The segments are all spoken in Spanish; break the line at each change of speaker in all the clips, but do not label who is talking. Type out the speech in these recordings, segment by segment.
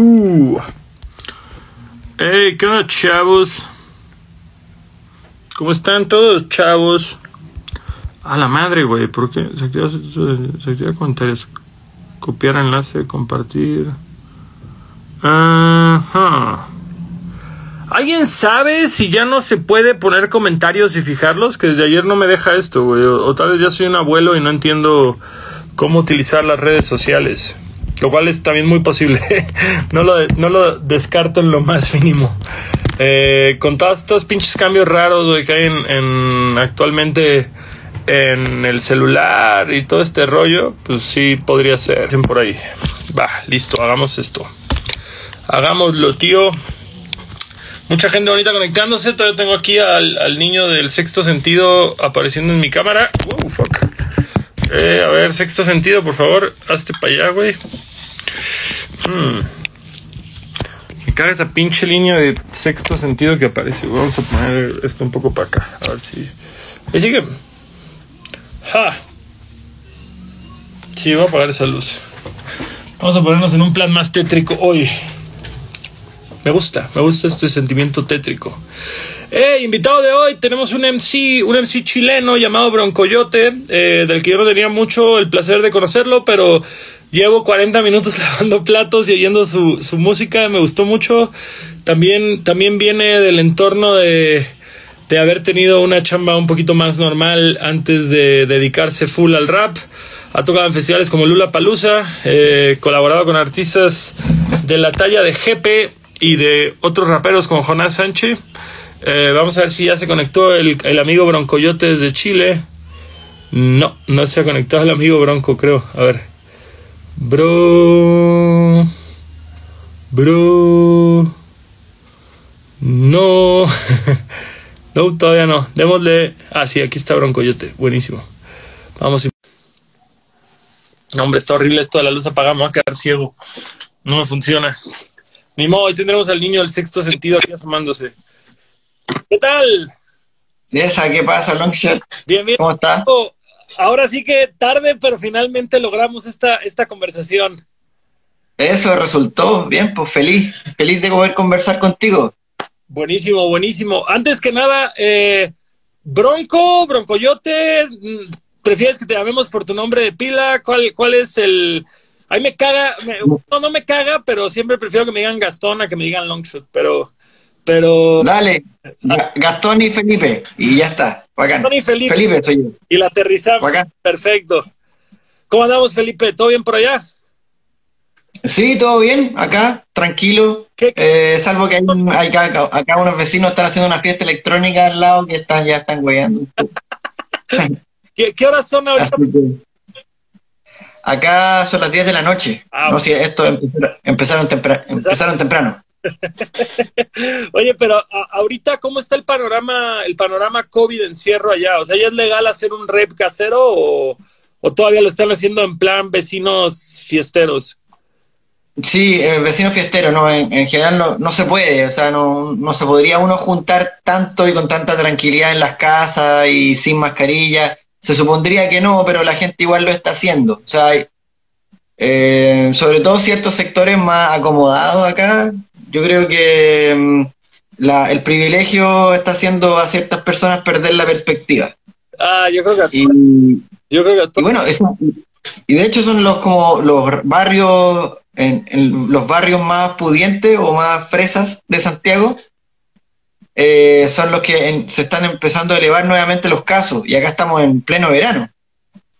Uh. Hey, ¿qué onda, chavos? ¿Cómo están todos, chavos? A la madre, güey, ¿por qué? Se activa, se activa comentarios. Copiar enlace, compartir. Ajá. ¿Alguien sabe si ya no se puede poner comentarios y fijarlos? Que desde ayer no me deja esto, güey. O tal vez ya soy un abuelo y no entiendo cómo utilizar las redes sociales. Lo cual es también muy posible. no, lo, no lo descarto en lo más mínimo. Eh, con todos estos pinches cambios raros que hay en, en actualmente en el celular y todo este rollo, pues sí podría ser por ahí. Va, listo, hagamos esto. Hagámoslo, tío. Mucha gente bonita conectándose. Todavía tengo aquí al, al niño del sexto sentido apareciendo en mi cámara. Wow, fuck. Eh, a ver, sexto sentido, por favor, hazte para allá, güey. Hmm. Me caga esa pinche línea de sexto sentido que aparece. Vamos a poner esto un poco para acá. A ver si. Ahí sigue. ¡Ja! Sí, voy a apagar esa luz. Vamos a ponernos en un plan más tétrico hoy. Me gusta, me gusta este sentimiento tétrico. Eh, invitado de hoy, tenemos un MC, un MC chileno llamado Broncoyote, eh, del que yo no tenía mucho el placer de conocerlo, pero llevo 40 minutos lavando platos y oyendo su, su música, me gustó mucho. También, también viene del entorno de, de haber tenido una chamba un poquito más normal antes de dedicarse full al rap. Ha tocado en festivales como Lula Palusa, eh, colaborado con artistas de la talla de GP y de otros raperos como Jonás Sánchez. Eh, vamos a ver si ya se conectó el, el, amigo Broncoyote desde Chile. No, no se ha conectado el amigo Bronco, creo. A ver. Bro. Bro. No. no, todavía no. Démosle. Ah, sí, aquí está Broncoyote. Buenísimo. Vamos. Y... No, hombre, está horrible esto de la luz apagada. Me va a quedar ciego. No me funciona. Ni modo, hoy tendremos al niño del sexto sentido aquí asomándose. ¿Qué tal?
Esa, ¿qué pasa, Longshot?
Bien, bien.
¿Cómo está?
Ahora sí que tarde, pero finalmente logramos esta, esta conversación.
Eso resultó, bien, pues feliz, feliz de poder conversar contigo.
Buenísimo, buenísimo. Antes que nada, eh, Bronco, Broncoyote, ¿prefieres que te llamemos por tu nombre de pila? ¿Cuál, cuál es el...? Ahí me caga, me, no, no me caga, pero siempre prefiero que me digan Gastón a que me digan Longshot, pero... Pero.
Dale, Gastón y Felipe, y ya está. Bacán.
Gastón y Felipe.
Felipe soy yo.
Y la aterrizamos.
Bacán.
Perfecto. ¿Cómo andamos, Felipe? ¿Todo bien por allá?
Sí, todo bien, acá, tranquilo. Eh, salvo que hay, un, hay acá, acá, unos vecinos están haciendo una fiesta electrónica al lado que están, ya están hueando.
¿Qué, ¿Qué, horas son ahorita?
Acá son las 10 de la noche. Ah, no, si esto empezaron, empezaron, tempra empezaron temprano.
Oye, pero ahorita cómo está el panorama, el panorama COVID encierro allá, o sea, ¿ya es legal hacer un rap casero o, todavía lo están haciendo en plan vecinos fiesteros?
Sí, eh, vecinos fiesteros, no, en, en general no, no, se puede, o sea, no, no se podría uno juntar tanto y con tanta tranquilidad en las casas y sin mascarilla. Se supondría que no, pero la gente igual lo está haciendo. O sea, eh, sobre todo ciertos sectores más acomodados acá, yo creo que um, la, el privilegio está haciendo a ciertas personas perder la perspectiva.
Ah, yo creo que a
y,
yo creo que
y bueno, eso, y de hecho son los como los barrios en, en, los barrios más pudientes o más fresas de Santiago eh, son los que en, se están empezando a elevar nuevamente los casos y acá estamos en pleno verano.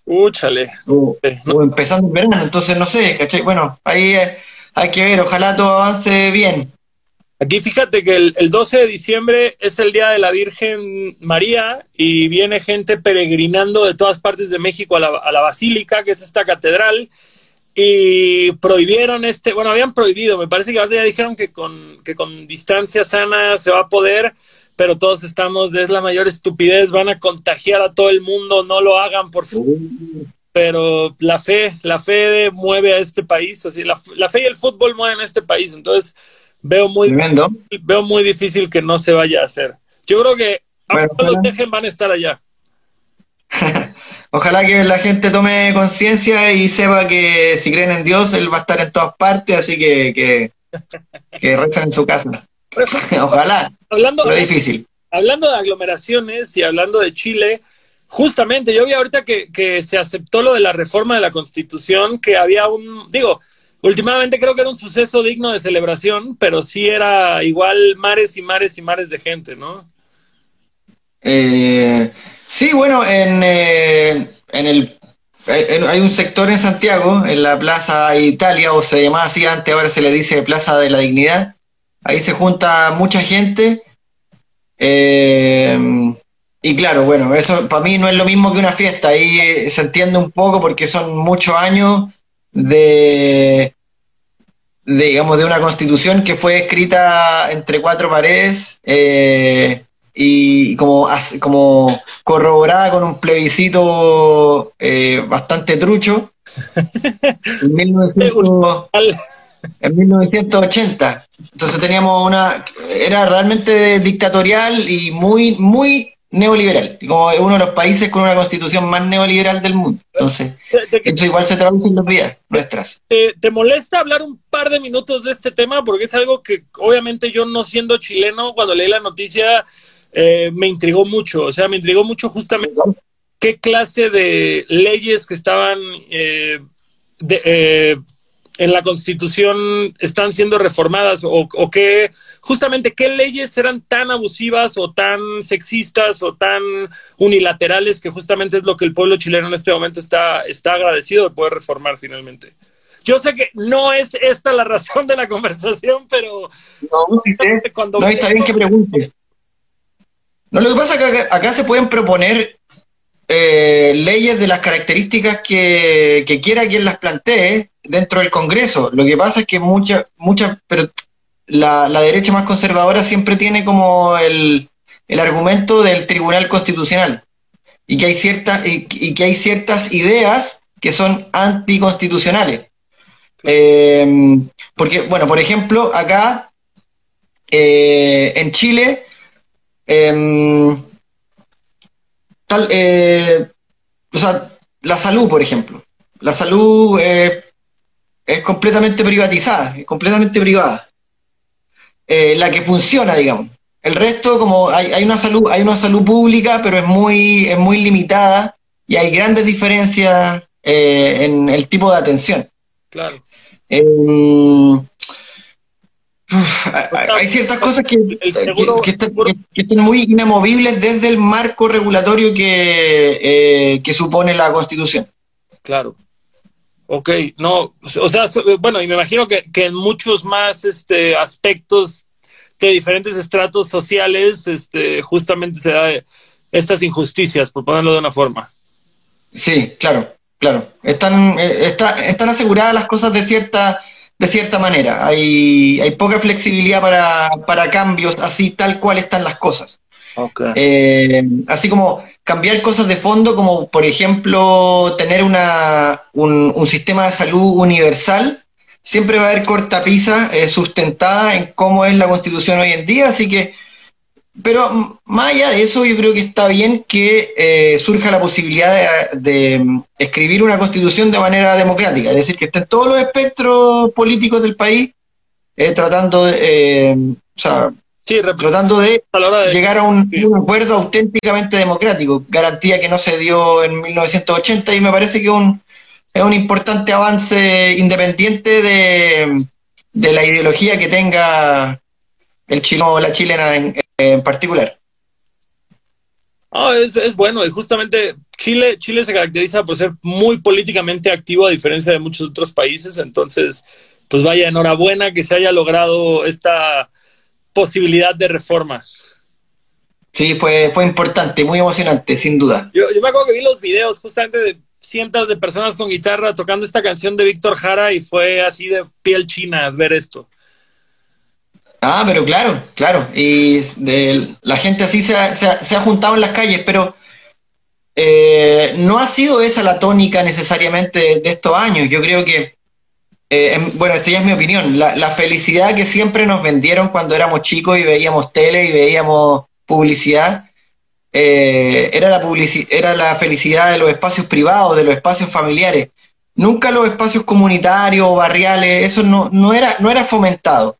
Úchale.
O, o empezando el verano, entonces no sé, ¿cachai? Bueno, ahí eh, hay que ver, ojalá todo avance bien.
Aquí fíjate que el, el, 12 de diciembre es el Día de la Virgen María y viene gente peregrinando de todas partes de México a la, a la Basílica, que es esta catedral, y prohibieron este, bueno, habían prohibido, me parece que ahora ya dijeron que con, que con distancia sana se va a poder, pero todos estamos, es la mayor estupidez, van a contagiar a todo el mundo, no lo hagan, por favor. Pero la fe, la fe mueve a este país, así, la, la fe y el fútbol mueven a este país, entonces veo muy,
Tremendo.
veo muy difícil que no se vaya a hacer. Yo creo que
Bueno,
aunque los dejen van a estar allá.
Ojalá que la gente tome conciencia y sepa que si creen en Dios, Él va a estar en todas partes, así que, que, que rezan en su casa. Ojalá.
Hablando,
difícil.
Hablando de aglomeraciones y hablando de Chile, justamente yo vi ahorita que, que se aceptó lo de la reforma de la Constitución, que había un, digo, últimamente creo que era un suceso digno de celebración, pero sí era igual mares y mares y mares de gente, ¿no?
Eh, sí, bueno, en, eh, en el hay un sector en Santiago, en la Plaza Italia, o se llamaba así antes, ahora se le dice Plaza de la Dignidad. Ahí se junta mucha gente. Eh, y claro, bueno, eso para mí no es lo mismo que una fiesta. Ahí se entiende un poco porque son muchos años de, digamos, de una constitución que fue escrita entre cuatro paredes. Eh, y como, como corroborada con un plebiscito eh, bastante trucho en, 1980. Entonces teníamos una, era realmente dictatorial y muy, muy neoliberal, como uno de los países con una constitución más neoliberal del mundo. Entonces, eso igual se traduce en las vidas nuestras.
¿Te, molesta hablar un par de minutos de este tema? Porque es algo que obviamente yo no siendo chileno, cuando leí la noticia, eh, me intrigó mucho, o sea, me intrigó mucho justamente qué clase de leyes que estaban eh, eh, en la Constitución están siendo reformadas o, o qué, justamente qué leyes eran tan abusivas o tan sexistas o tan unilaterales que justamente es lo que el pueblo chileno en este momento está, está agradecido de poder reformar finalmente. Yo sé que no es esta la razón de la conversación, pero...
No, cuando no está bien que pregunte. No, lo que pasa es que acá, se pueden proponer eh, leyes de las características que, quiera quien las plantee dentro del Congreso. Lo que pasa es que muchas, muchas, pero la, derecha más conservadora siempre tiene como el, argumento del Tribunal Constitucional y que hay ciertas y, que hay ciertas ideas que son anticonstitucionales. Eh, porque, bueno, por ejemplo, acá eh, en Chile Em, tal, eh, o sea, la salud, por ejemplo. La salud eh, es completamente privatizada, es completamente privada. Eh, la que funciona, digamos. El resto, como hay, hay, una salud, hay una salud pública, pero es muy, es muy limitada y hay grandes diferencias en el tipo de atención.
Claro.
Em, hay ciertas cosas que, están, muy inamovibles desde el marco regulatorio que, eh, supone la Constitución.
Claro. Ok, no, o sea, bueno, y me imagino que, en muchos más este, aspectos de diferentes estratos sociales, este, justamente se da estas injusticias, por ponerlo de una forma.
Sí, claro, claro. Están, eh, están aseguradas las cosas de cierta de cierta manera. Hay, hay poca flexibilidad para, para, cambios así tal cual están las cosas. Eh, así como cambiar cosas de fondo, como por ejemplo tener una, un, un sistema de salud universal, siempre va a haber cortapisa eh, sustentada en cómo es la constitución hoy en día, así que pero más allá de eso, yo creo que está bien que eh, surja la posibilidad de, escribir una constitución de manera democrática, es decir, que estén todos los espectros políticos del país eh, tratando de, o sea, tratando de, llegar a un, acuerdo auténticamente democrático, garantía que no se dio en 1980 y me parece que un, es un importante avance independiente de, de la ideología que tenga el chino o la chilena en, en particular.
Ah, es, es, bueno y justamente Chile, Chile se caracteriza por ser muy políticamente activo a diferencia de muchos otros países, entonces pues vaya, enhorabuena que se haya logrado esta posibilidad de reforma.
Sí, fue, fue importante, muy emocionante, sin duda.
Yo, yo me acuerdo que vi los videos justamente de cientos de personas con guitarra tocando esta canción de Víctor Jara y fue así de piel china ver esto.
Ah, pero claro, claro. Y de, la gente así se ha, se, ha, juntado en las calles, pero eh, no ha sido esa la tónica necesariamente de, estos años. Yo creo que, eh, bueno, esto ya es mi opinión, la, la, felicidad que siempre nos vendieron cuando éramos chicos y veíamos tele y veíamos publicidad, eh, era, la era la felicidad de los espacios privados, de los espacios familiares. nunca los espacios comunitarios o barriales, eso no, no, era, no era fomentado.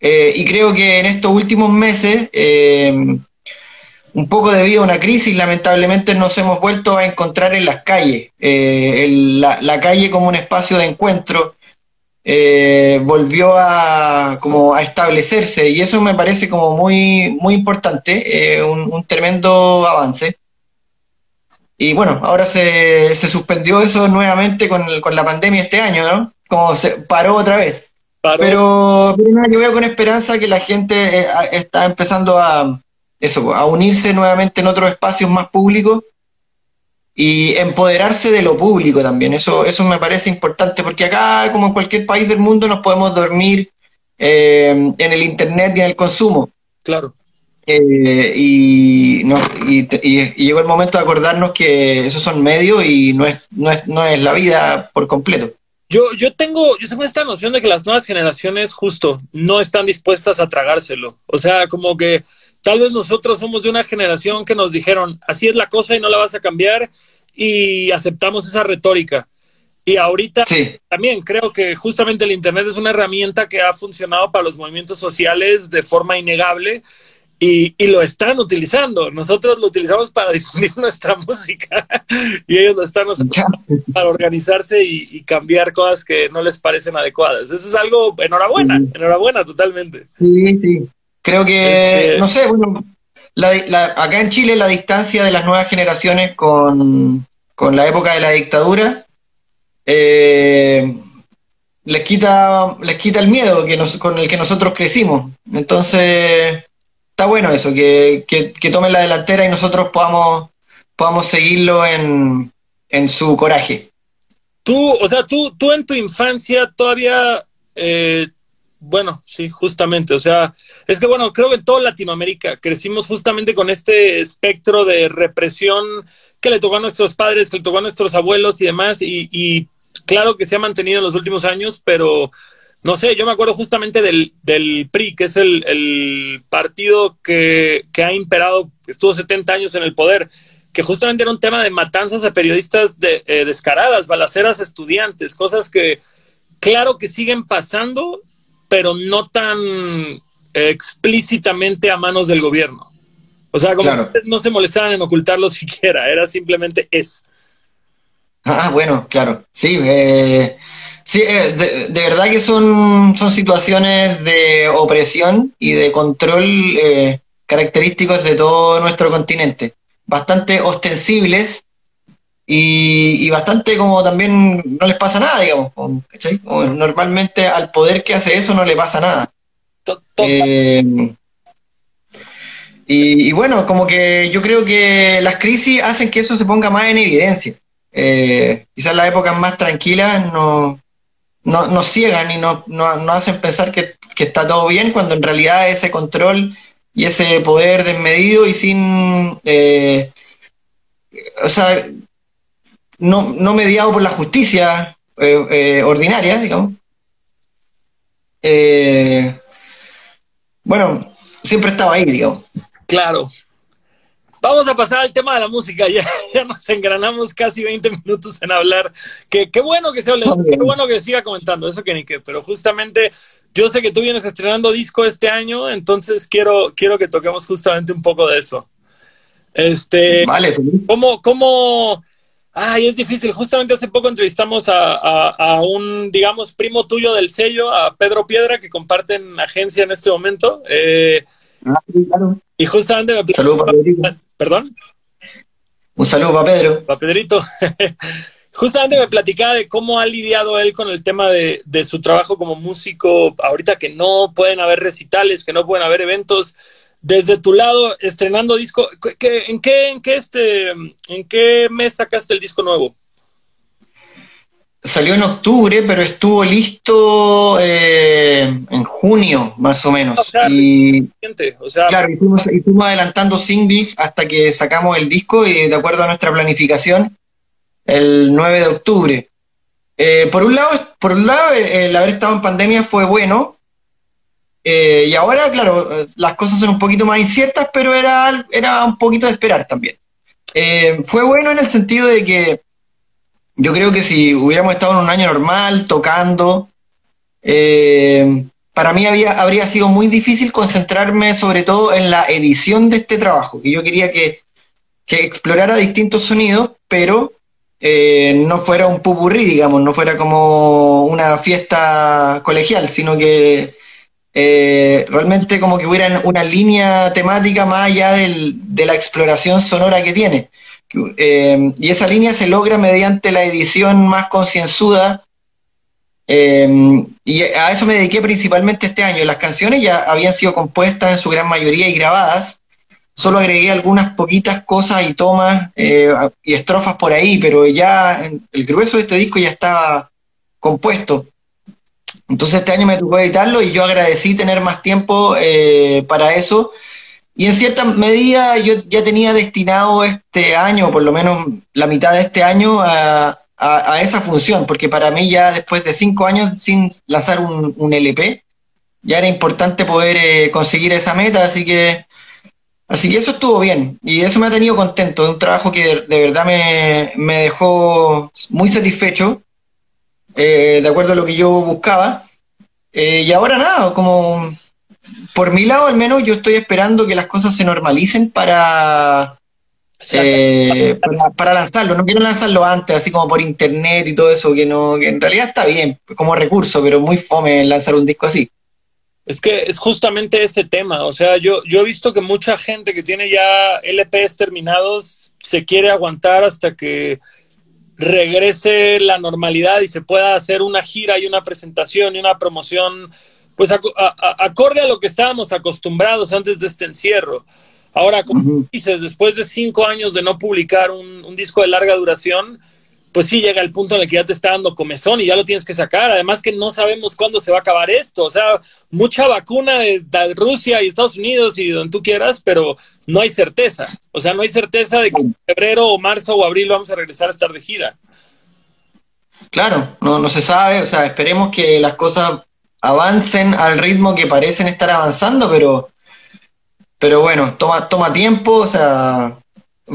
Eh, y creo que en estos últimos meses, eh, un poco debido a una crisis, lamentablemente nos hemos vuelto a encontrar en las calles. Eh, la, calle como un espacio de encuentro volvió a, como a establecerse y eso me parece como muy, muy importante, un, un tremendo avance. Y bueno, ahora se, se suspendió eso nuevamente con, con, la pandemia este año, ¿no? Como se paró otra vez. Pero, pero yo veo con esperanza que la gente eh, está empezando a, eso, a unirse nuevamente en otros espacios más públicos y empoderarse de lo público también. Eso, eso me parece importante porque acá, como en cualquier país del mundo, nos podemos dormir eh, en el Internet y en el consumo.
Claro.
Eh, y, no, y, llegó el momento de acordarnos que esos son medios y no es, no es, no es la vida por completo.
Yo, yo, tengo, yo tengo esta noción de que las nuevas generaciones justo no están dispuestas a tragárselo. O sea, como que tal vez nosotros somos de una generación que nos dijeron, así es la cosa y no la vas a cambiar y aceptamos esa retórica. Y ahorita también creo que justamente el Internet es una herramienta que ha funcionado para los movimientos sociales de forma innegable y, y, lo están utilizando. Nosotros lo utilizamos para difundir nuestra música y ellos lo están usando para organizarse y, cambiar cosas que no les parecen adecuadas. Eso es algo, enhorabuena, enhorabuena totalmente.
Sí, sí. Creo que, este no sé, bueno, acá en Chile la distancia de las nuevas generaciones con, con la época de la dictadura eh, les, quita, les quita el miedo que nos, con el que nosotros crecimos. Entonces está bueno eso, que, que, tomen la delantera y nosotros podamos, podamos seguirlo en, en su coraje.
Tú, o sea, tú, tú en tu infancia todavía, eh, bueno, sí, justamente, o sea, es que bueno, creo que en toda Latinoamérica crecimos justamente con este espectro de represión que le tocó a nuestros padres, que le tocó a nuestros abuelos y demás, y, y claro que se ha mantenido en los últimos años, pero no sé, yo me acuerdo justamente del, del PRI, que es el, el partido que, que, ha imperado, estuvo 70 años en el poder, que justamente era un tema de matanzas a periodistas de, eh, descaradas, balaceras a estudiantes, cosas que claro que siguen pasando, pero no tan explícitamente a manos del gobierno. O sea, como no se molestaban en ocultarlo siquiera, era simplemente es.
Ah, bueno, claro. Sí, eh, Sí, eh, de, verdad que son, son situaciones de opresión y de control eh, característicos de todo nuestro continente. Bastante ostensibles y, bastante como también no les pasa nada, digamos. ¿cachai? normalmente al poder que hace eso no le pasa nada. Eh, y, y, bueno, como que yo creo que las crisis hacen que eso se ponga más en evidencia. quizás las épocas más tranquilas no, no, nos ciegan y nos no, hacen pensar que, está todo bien cuando en realidad ese control y ese poder desmedido y sin, eh, o sea, no, no mediado por la justicia eh, eh, ordinaria, digamos. bueno, siempre estaba ahí, digamos.
Claro, Vamos a pasar al tema de la música. Ya, ya nos engranamos casi 20 minutos en hablar. Qué, qué bueno que se hable, qué bueno que siga comentando, eso que ni qué. Pero justamente yo sé que tú vienes estrenando disco este año, entonces quiero, quiero que toquemos justamente un poco de eso. Este,
vale.
¿Cómo, cómo, ay, es difícil. Justamente hace poco entrevistamos a, a, un, digamos, primo tuyo del sello, a Pedro Piedra, que comparten agencia en este momento. Eh, ah, y justamente me
Saludos,
¿Perdón?
Un saludo para Pedro.
Para Pedrito. Justamente me platicaba de cómo ha lidiado él con el tema de, su trabajo como músico, ahorita que no pueden haber recitales, que no pueden haber eventos. Desde tu lado, estrenando disco, en, qué, en, qué este, ¿en qué mes sacaste el disco nuevo?
Salió en octubre, pero estuvo listo eh, en junio, más o menos. y, claro, y fuimos, adelantando singles hasta que sacamos el disco y de acuerdo a nuestra planificación, el 9 de octubre. Eh, por un lado, por un lado el, haber estado en pandemia fue bueno. Eh, y ahora, claro, las cosas son un poquito más inciertas, pero era, era un poquito de esperar también. fue bueno en el sentido de que yo creo que si hubiéramos estado en un año normal, tocando, eh, para mí había, habría sido muy difícil concentrarme sobre todo en la edición de este trabajo. Y yo quería que, explorara distintos sonidos, pero eh, no fuera un pupurrí, digamos, no fuera como una fiesta colegial, sino que eh, realmente como que hubiera una línea temática más allá de la exploración sonora que tiene. Eh, y esa línea se logra mediante la edición más concienzuda. Eh, y a eso me dediqué principalmente este año. Las canciones ya habían sido compuestas en su gran mayoría y grabadas. Solo agregué algunas poquitas cosas y tomas y estrofas por ahí, pero ya el grueso de este disco ya estaba compuesto. Entonces este año me tocó editarlo y yo agradecí tener más tiempo eh, para eso. Y en cierta medida yo ya tenía destinado este año, por lo menos la mitad de este año, a, esa función, porque para mí ya después de cinco años sin lanzar un, LP, ya era importante poder eh, conseguir esa meta, así que así que eso estuvo bien y eso me ha tenido contento, un trabajo que de, verdad me, me, dejó muy satisfecho eh, de acuerdo a lo que yo buscaba. Eh, y ahora nada, como por mi lado al menos yo estoy esperando que las cosas se normalicen para, eh, para, lanzarlo. No quiero lanzarlo antes, así como por internet y todo eso, que no, que en realidad está bien como recurso, pero muy fome lanzar un disco así.
Es que es justamente ese tema, o sea, yo, yo he visto que mucha gente que tiene ya LPs terminados se quiere aguantar hasta que regrese la normalidad y se pueda hacer una gira y una presentación y una promoción, pues acorde a lo que estábamos acostumbrados antes de este encierro. Ahora, como dices, después de cinco años de no publicar un disco de larga duración, pues sí llega el punto en el que ya te está dando comezón y ya lo tienes que sacar. Además que no sabemos cuándo se va a acabar esto. O sea, mucha vacuna de, Rusia y Estados Unidos y donde tú quieras, pero no hay certeza. O sea, no hay certeza de que en febrero o marzo o abril vamos a regresar a estar de gira.
Claro, no, no se sabe. O sea, esperemos que las cosas avancen al ritmo que parecen estar avanzando, pero, pero bueno, toma, toma tiempo. O sea,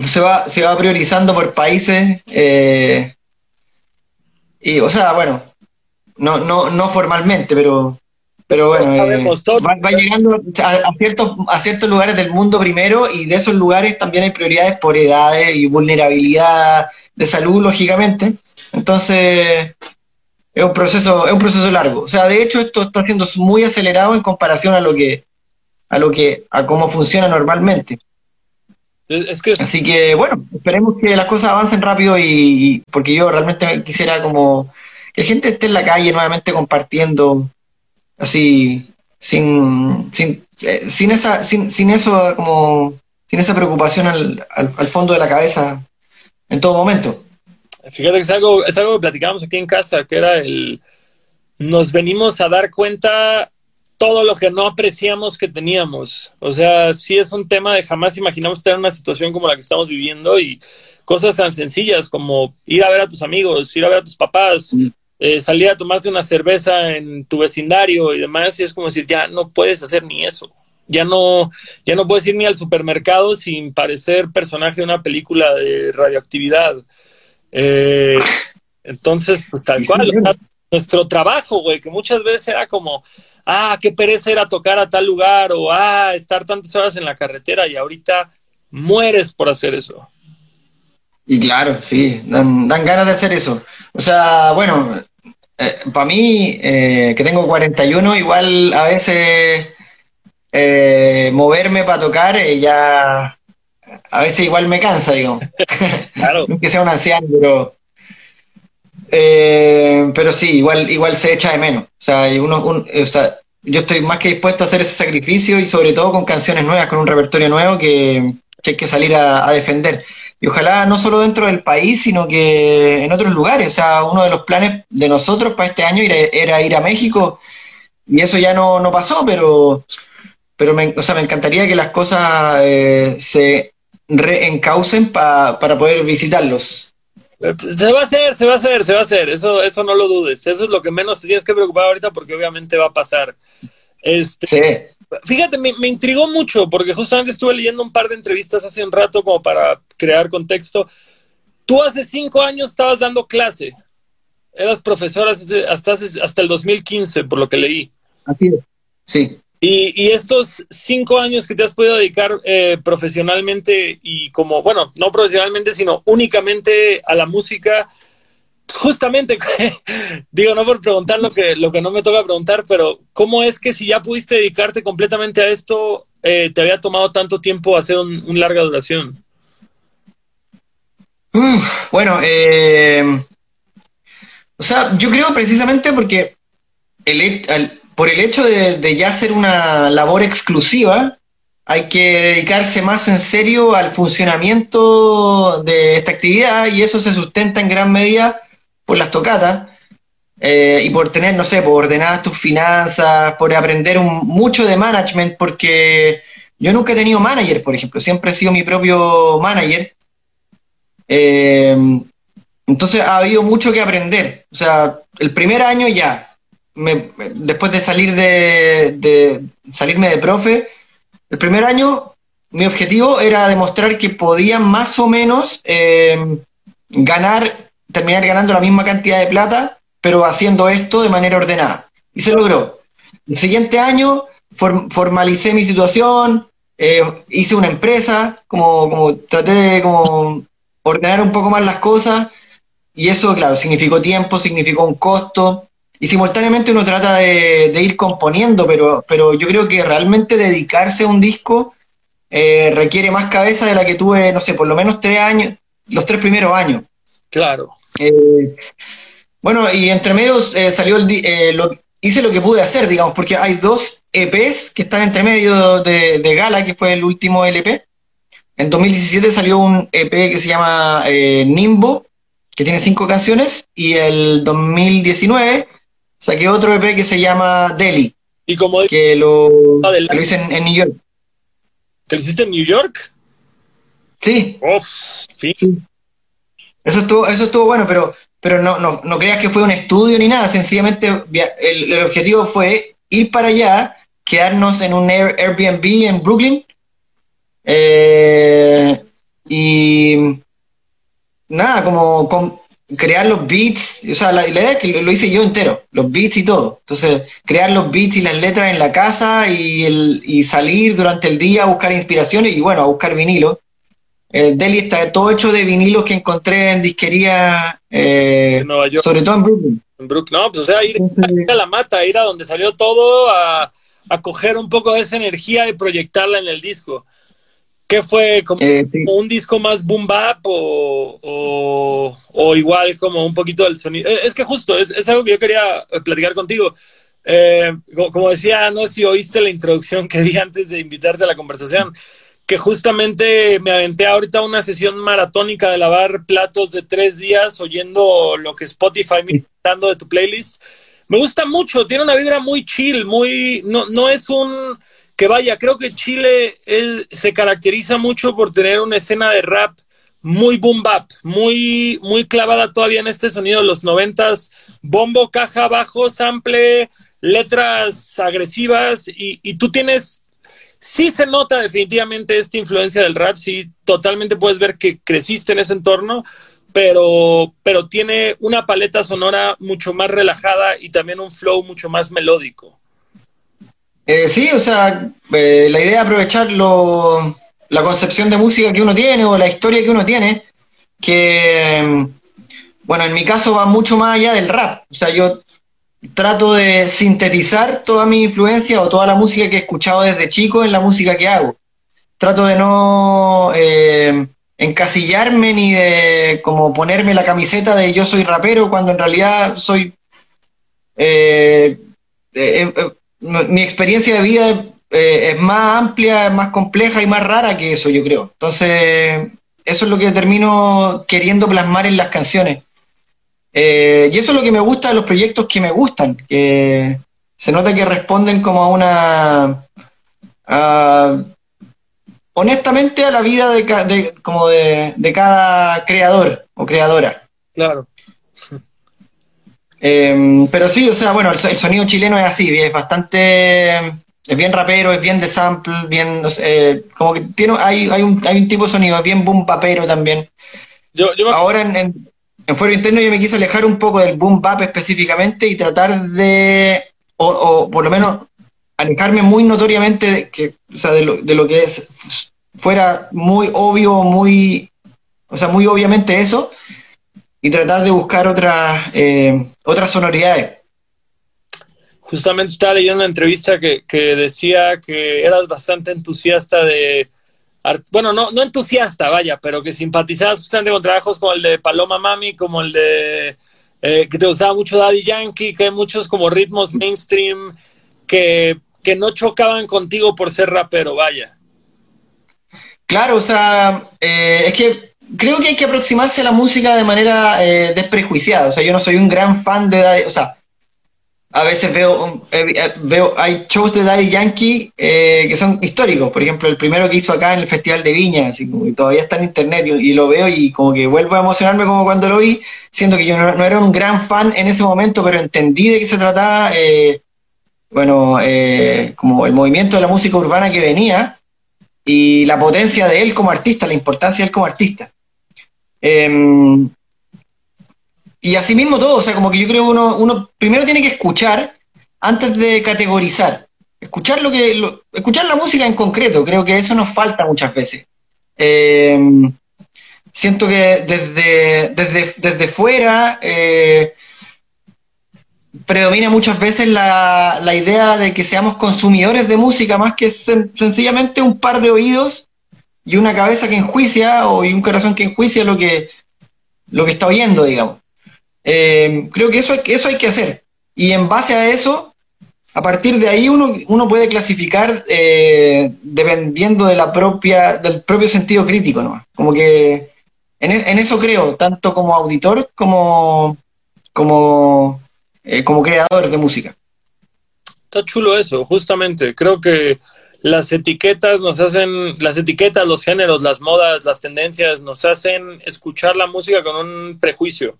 se va, se va priorizando por países. Eh, y, o sea, bueno, no, no, no formalmente, pero, pero bueno, eh, va, llegando a, ciertos, a ciertos lugares del mundo primero y de esos lugares también hay prioridades por edades y vulnerabilidad de salud, lógicamente. Entonces, es un proceso, es un proceso largo. O sea, de hecho, esto está siendo muy acelerado en comparación a lo que, a lo que, a cómo funciona normalmente. Así que bueno, esperemos que las cosas avancen rápido y, porque yo realmente quisiera como que la gente esté en la calle nuevamente compartiendo así sin sin, eh, sin esa sin, sin eso como sin esa preocupación al, al, fondo de la cabeza en todo momento.
Fíjate que es algo, es algo que platicábamos aquí en casa, que era el nos venimos a dar cuenta todo lo que no apreciamos que teníamos. O sea, sí es un tema de jamás imaginamos estar en una situación como la que estamos viviendo y cosas tan sencillas como ir a ver a tus amigos, ir a ver a tus papás, mm. eh, salir a tomarte una cerveza en tu vecindario y demás, y es como decir, ya no puedes hacer ni eso. Ya no, ya no puedes ir ni al supermercado sin parecer personaje de una película de radioactividad. Eh, entonces, pues tal cual, nuestro trabajo, güey, que muchas veces era como, ah, qué pereza era tocar a tal lugar o ah, estar tantas horas en la carretera y ahorita mueres por hacer eso.
Y claro, sí, dan, ganas de hacer eso. O sea, bueno, eh, para mí, eh, que tengo 41, igual a veces eh, moverme para tocar ya a veces igual me cansa, digo. Claro. que sea un anciano, pero eh, pero sí, igual, igual se echa de menos. O sea, uno, yo estoy más que dispuesto a hacer ese sacrificio y sobre todo con canciones nuevas, con un repertorio nuevo que, hay que salir a, defender. Y ojalá no solo dentro del país, sino que en otros lugares. O sea, uno de los planes de nosotros para este año era, ir a México y eso ya no, no pasó, pero, pero me, o sea, me encantaría que las cosas eh, se reencaucen para poder visitarlos.
Se va a hacer, se va a hacer, se va a hacer. Eso, eso no lo dudes. Eso es lo que menos te tienes que preocupar ahorita porque obviamente va a pasar. Este, Fíjate, me, me, intrigó mucho porque justamente estuve leyendo un par de entrevistas hace un rato como para crear contexto. tú hace cinco años estabas dando clase. Eras profesora hasta, hasta el 2015, por lo que leí.
Así es. Sí.
Y, y, estos cinco años que te has podido dedicar eh, profesionalmente y como, bueno, no profesionalmente, sino únicamente a la música, justamente, digo, no por preguntar lo que, lo que no me toca preguntar, pero ¿cómo es que si ya pudiste dedicarte completamente a esto, eh, te había tomado tanto tiempo hacer un, larga duración?
bueno, eh, o sea, yo creo precisamente porque el, por el hecho de, ya hacer una labor exclusiva, hay que dedicarse más en serio al funcionamiento de esta actividad y eso se sustenta en gran medida por las tocatas eh, y por tener, no sé, por ordenar tus finanzas, por aprender mucho de management, porque yo nunca he tenido manager, por ejemplo, siempre he sido mi propio manager. Eh, entonces ha habido mucho que aprender. O sea, el primer año ya, después de salir de, salirme de profe, el primer año mi objetivo era demostrar que podía más o menos eh, ganar terminar ganando la misma cantidad de plata, pero haciendo esto de manera ordenada. Y se logró. El siguiente año formalicé mi situación, eh, hice una empresa, como, como traté de como ordenar un poco más las cosas, y eso, claro, significó tiempo, significó un costo, y simultáneamente uno trata de, ir componiendo, pero, pero yo creo que realmente dedicarse a un disco eh, requiere más cabeza de la que tuve, no sé, por lo menos tres años, los tres primeros años.
Claro.
Eh, bueno, y entre medio eh, salió el, eh, lo, hice lo que pude hacer, digamos, porque hay dos EPs que están entre medio de, Gala, que fue el último LP. En 2017 salió un EP que se llama Nimbo, que tiene cinco canciones, y el 2019 saqué otro EP que se llama Delhi,
¿Y como
que lo, lo hice en, New York.
¿Que lo hiciste en New York?
Sí.
sí.
Eso estuvo, eso estuvo bueno, pero, pero no, no, no creas que fue un estudio ni nada, sencillamente el, objetivo fue ir para allá, quedarnos en un Airbnb en Brooklyn eh, y nada, como, crear los beats, o sea, la, idea es que lo, hice yo entero, los beats y todo. Entonces, crear los beats y las letras en la casa y, el, y salir durante el día a buscar inspiraciones y bueno, a buscar vinilo. El Delhi está todo hecho de vinilos que encontré en disquería, eh, sobre todo en Brooklyn.
En Brooklyn, no, pues o sea, ir, a la mata, ir a donde salió todo, a, coger un poco de esa energía y proyectarla en el disco. ¿Qué fue? ¿Como, eh, un disco más boom bap o, o, igual como un poquito del sonido? Eh, es que justo, es, es algo que yo quería platicar contigo. como decía, no sé si oíste la introducción que di antes de invitarte a la conversación que justamente me aventé ahorita una sesión maratónica de lavar platos de tres días oyendo lo que Spotify me está dando de tu playlist. Me gusta mucho, tiene una vibra muy chill, muy, no, no es un, que vaya, creo que Chile se caracteriza mucho por tener una escena de rap muy boom bap, muy, muy clavada todavía en este sonido de los noventas, bombo, caja, bajo, sample, letras agresivas y, y tú tienes sí se nota definitivamente esta influencia del rap, sí, totalmente puedes ver que creciste en ese entorno, pero, pero tiene una paleta sonora mucho más relajada y también un flow mucho más melódico.
Eh, sí, o sea, eh, la idea es aprovechar la concepción de música que uno tiene o la historia que uno tiene, que, bueno, en mi caso va mucho más allá del rap. O sea, yo trato de sintetizar toda mi influencia o toda la música que he escuchado desde chico en la música que hago. Trato de no eh, encasillarme ni de como ponerme la camiseta de yo soy rapero cuando en realidad soy... Eh, eh, mi experiencia de vida es más amplia, es más compleja y más rara que eso, yo creo. Entonces, eso es lo que termino queriendo plasmar en las canciones. Eh, y eso es lo que me gusta de los proyectos que me gustan, que se nota que responden como a una... honestamente a la vida de, como de, cada creador o creadora.
Claro.
Em, pero sí, o sea, bueno, el, sonido chileno es así, es bastante, es bien rapero, es bien de sample, bien, como que tiene, hay, hay, un, hay un tipo de sonido, es bien boom papero también. ahora en, en, Fuero Interno yo me quise alejar un poco del boom bap específicamente y tratar de, o, por lo menos alejarme muy notoriamente de, que, o sea, de, lo, de lo que es fuera muy obvio, muy, o sea, muy obviamente eso, y tratar de buscar otras, eh, otras sonoridades.
Justamente estaba leyendo una entrevista que, que decía que eras bastante entusiasta de, bueno, no, no entusiasta, vaya, pero que simpatizabas bastante con trabajos como el de Paloma Mami, como el de eh, que te gustaba mucho Daddy Yankee, que hay muchos como ritmos mainstream que, que no chocaban contigo por ser rapero, vaya.
Claro, o sea, eh, es que creo que hay que aproximarse a la música de manera eh, desprejuiciada. O sea, yo no soy un gran fan de Daddy, o sea, a veces veo, eh, veo hay shows de Daddy Yankee que son históricos. Por ejemplo, el primero que hizo acá en el Festival de Viña, como todavía está en internet y, lo veo y como que vuelvo a emocionarme como cuando lo vi, siendo que yo no, era un gran fan en ese momento, pero entendí de qué se trataba, bueno, como el movimiento de la música urbana que venía y la potencia de él como artista, la importancia de él como artista. Eh, y asimismo todo, o sea, como que yo creo que uno, primero tiene que escuchar antes de categorizar. Escuchar lo que escuchar la música en concreto, creo que eso nos falta muchas veces. Em, siento que desde, desde, desde fuera eh, predomina muchas veces la, la, idea de que seamos consumidores de música más que sencillamente un par de oídos y una cabeza que enjuicia o y un corazón que enjuicia lo que, lo que está oyendo, digamos. Eh, creo que eso, eso hay que hacer. Y en base a eso, a partir de ahí uno, uno puede clasificar eh, dependiendo de la propia, del propio sentido crítico, ¿no? Como que en, en eso creo, tanto como auditor como, como eh, como creador de música.
Está chulo eso, justamente. Creo que las etiquetas nos hacen, las etiquetas, los géneros, las modas, las tendencias nos hacen escuchar la música con un prejuicio.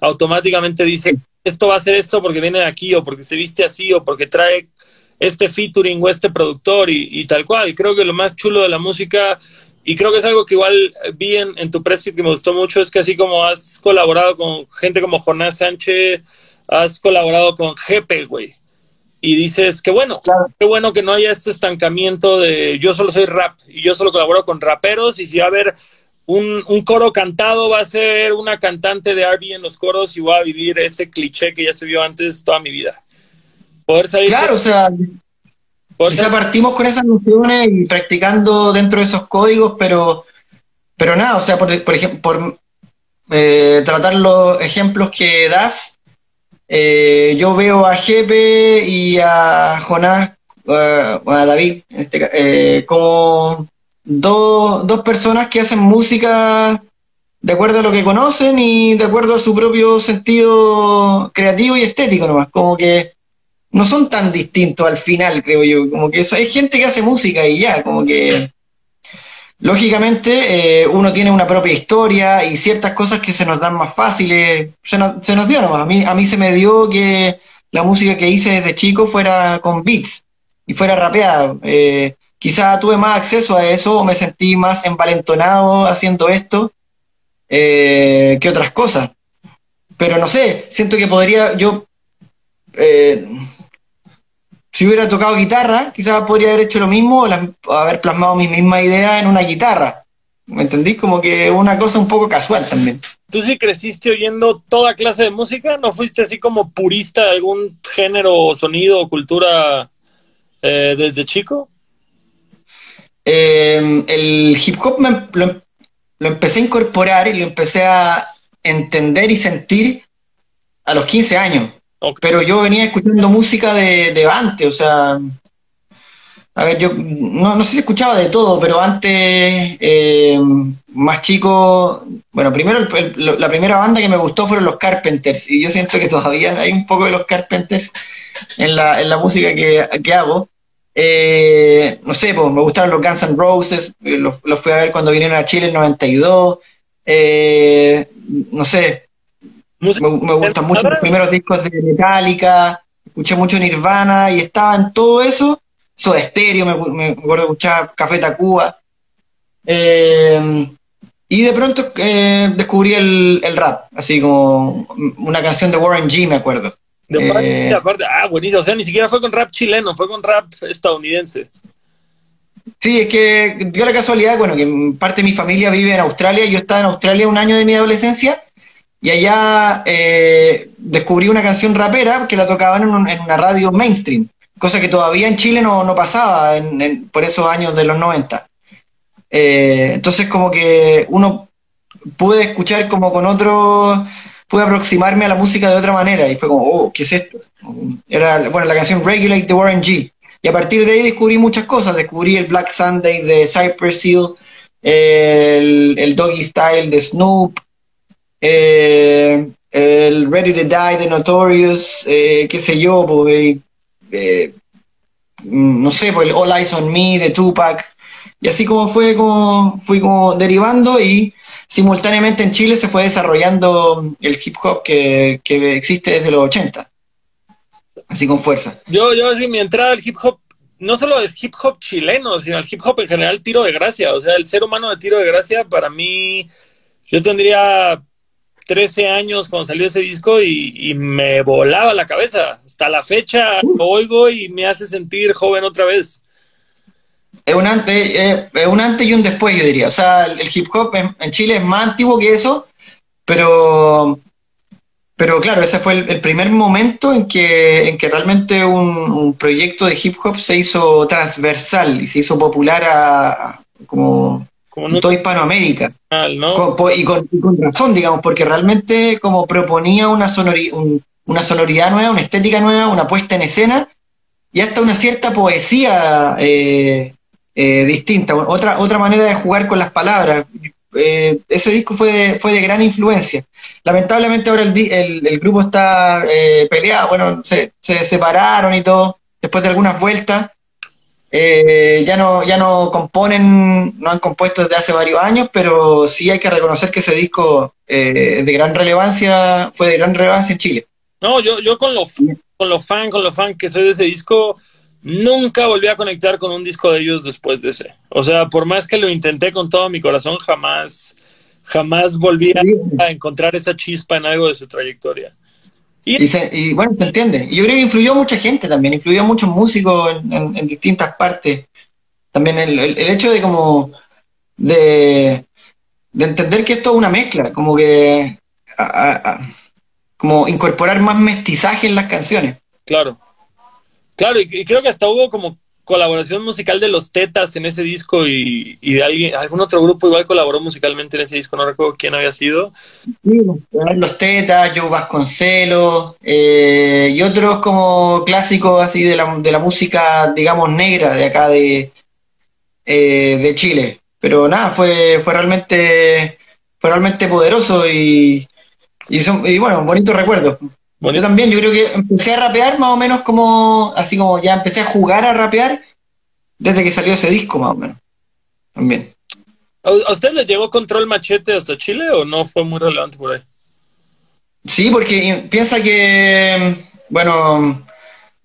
Automáticamente dice, esto va a ser esto porque viene de aquí o porque se viste así o porque trae este featuring o este productor y, tal cual. Creo que lo más chulo de la música y creo que es algo que igual vi en, tu press que me gustó mucho es que así como has colaborado con gente como Jonás Sánchez, has colaborado con Jepe, güey. Y dices que bueno, qué bueno que no haya este estancamiento de yo solo soy rap y yo solo colaboro con raperos y si va a haber un, coro cantado va a ser una cantante de R&B en los coros y voy a vivir ese cliché que ya se vio antes toda mi vida.
Poder salir... Claro, o sea, quizá partimos con esas nociones y practicando dentro de esos códigos, pero, pero nada, o sea, por, ejemplo, por eh, tratar los ejemplos que das, eh, yo veo a Jepe y a Jonás, a David, este eh, como dos, dos personas que hacen música de acuerdo a lo que conocen y de acuerdo a su propio sentido creativo y estético nomás, como que no son tan distintos al final, creo yo, como que eso, hay gente que hace música y ya, como que Lógicamente, eh, uno tiene una propia historia y ciertas cosas que se nos dan más fáciles, se nos, se dio nomás. A mí, a mí se me dio que la música que hice desde chico fuera con beats y fuera rapeada. Eh, quizá tuve más acceso a eso o me sentí más envalentonado haciendo esto eh, que otras cosas. Pero no sé, siento que podría yo eh, si hubiera tocado guitarra, quizás podría haber hecho lo mismo o, haber plasmado mi misma idea en una guitarra. ¿Me entendís? Como que una cosa un poco casual también.
¿Tú sí creciste oyendo toda clase de música? ¿No fuiste así como purista de algún género, sonido o cultura eh, desde chico?
Eh, el hip hop lo, lo, empecé a incorporar y lo empecé a entender y sentir a los 15 años. Pero yo venía escuchando música de, de antes, o sea, a ver, yo no, no sé si escuchaba de todo, pero antes, eh, más chico, bueno, primero la primera banda que me gustó fueron los Carpenters, y yo siento que todavía hay un poco de los Carpenters en la, en la música que, que hago. Eh, no sé, pues me gustaron los Guns N' Roses, los, los fui a ver cuando vinieron a Chile en 92. Eh, no sé, me, gustan mucho los primeros discos de Metallica, escuché mucho Nirvana y estaba en todo eso. Soda Stereo, me, me acuerdo escuchar Café Tacuba. Eh, Y de pronto eh, descubrí el, el, rap, así como una canción de Warren G, me acuerdo.
De eh, aparte, ah, buenísimo. O sea, ni siquiera fue con rap chileno, fue con rap estadounidense.
Sí, es que dio la casualidad, bueno, que parte de mi familia vive en Australia. Yo estaba en Australia un año de mi adolescencia y allá eh, descubrí una canción rapera que la tocaban en, una radio mainstream, cosa que todavía en Chile no, no pasaba en, por esos años de los 90. Eh, entonces como que uno pude escuchar como con otro, pude aproximarme a la música de otra manera y fue como, oh, ¿qué es esto? Era, bueno, la canción Regulate de Warren G. Y a partir de ahí descubrí muchas cosas, descubrí el Black Sunday de Cypress Hill, el, el Doggy Style de Snoop, eh, el Ready to Die de Notorious, eh, qué sé yo, pues, eh, mm, no sé, pues el All Eyes on Me de Tupac, y así como fue como fui como derivando y simultáneamente en Chile se fue desarrollando el hip hop que, existe desde los 80, así con fuerza.
Yo, yo, mi entrada al hip hop no solo el hip hop chileno, sino el hip hop en general, tiro de gracia. O sea, el ser humano de tiro de gracia, para mí, yo tendría 13 años cuando salió ese disco y, me volaba la cabeza. Hasta la fecha lo oigo y me hace sentir joven otra vez.
Es un, antes, es un antes y un después, yo diría. O sea, el, hip hop en, Chile es más antiguo que eso, pero, pero claro, ese fue el, primer momento en que, en que realmente un, proyecto de hip hop se hizo transversal y se hizo popular a, como como toda Hispanoamérica. y, con, razón, digamos, porque realmente como proponía una, una sonoridad nueva, una estética nueva, una puesta en escena y hasta una cierta poesía eh, eh, distinta, otra, otra manera de jugar con las palabras. Eh, ese disco fue de, fue de gran influencia. Lamentablemente ahora el, el, grupo está peleado, bueno, se, se separaron y todo, después de algunas vueltas. Eh, ya no ya no componen, no han compuesto desde hace varios años, pero sí hay que reconocer que ese disco eh, de gran relevancia fue de gran relevancia en Chile.
No, yo, yo con los con los fans, con los fans que soy de ese disco, nunca volví a conectar con un disco de ellos después de ese. O sea, por más que lo intenté con todo mi corazón, jamás jamás volví a encontrar esa chispa en algo de su trayectoria.
Y, bueno, se entiende. Yo creo que influyó mucha gente también, influyó muchos músicos en, distintas partes. También el, el, hecho de como de, entender que esto es una mezcla, como que como incorporar más mestizaje en las canciones.
Claro. Claro, y creo que hasta hubo como colaboración musical de los Tetas en ese disco y, de alguien, algún otro grupo igual colaboró musicalmente en ese disco, no recuerdo quién había sido.
los Tetas, Joe Vasconcelos eh, y otros como clásicos así de la, de la música, digamos, negra de acá de, eh, de Chile. Pero nada, fue, fue realmente fue realmente poderoso y, y, son, y bueno, bonitos recuerdos. Yo también, yo creo que empecé a rapear más o menos como, así como ya empecé a jugar a rapear desde que salió ese disco más o menos. También.
¿A usted le llegó control machete hasta Chile o no fue muy relevante por ahí?
Sí, porque piensa que, bueno,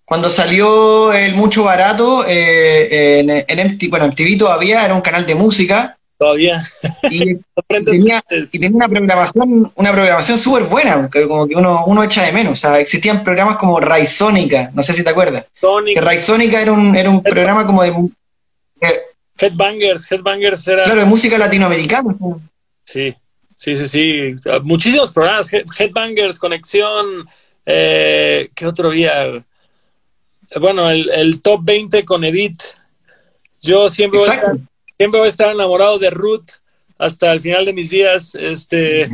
cuando salió el Mucho Barato, eh, en, en MTV, bueno, MTV todavía era un canal de música
Todavía.
Y, tenía, una programación, una programación súper buena, que como que uno, uno echa de menos. O sea, existían programas como Raizónica, no sé si te acuerdas. Que Raizónica era un, era un programa como de.
Headbangers, Headbangers era.
Claro, de música latinoamericana.
Sí, sí, sí, sí. Muchísimos programas. Headbangers, Conexión. Eh, ¿Qué otro día? Bueno, el, el top 20 con Edith. Yo siempre voy a siempre voy a estar enamorado de Ruth hasta el final de mis días. Este,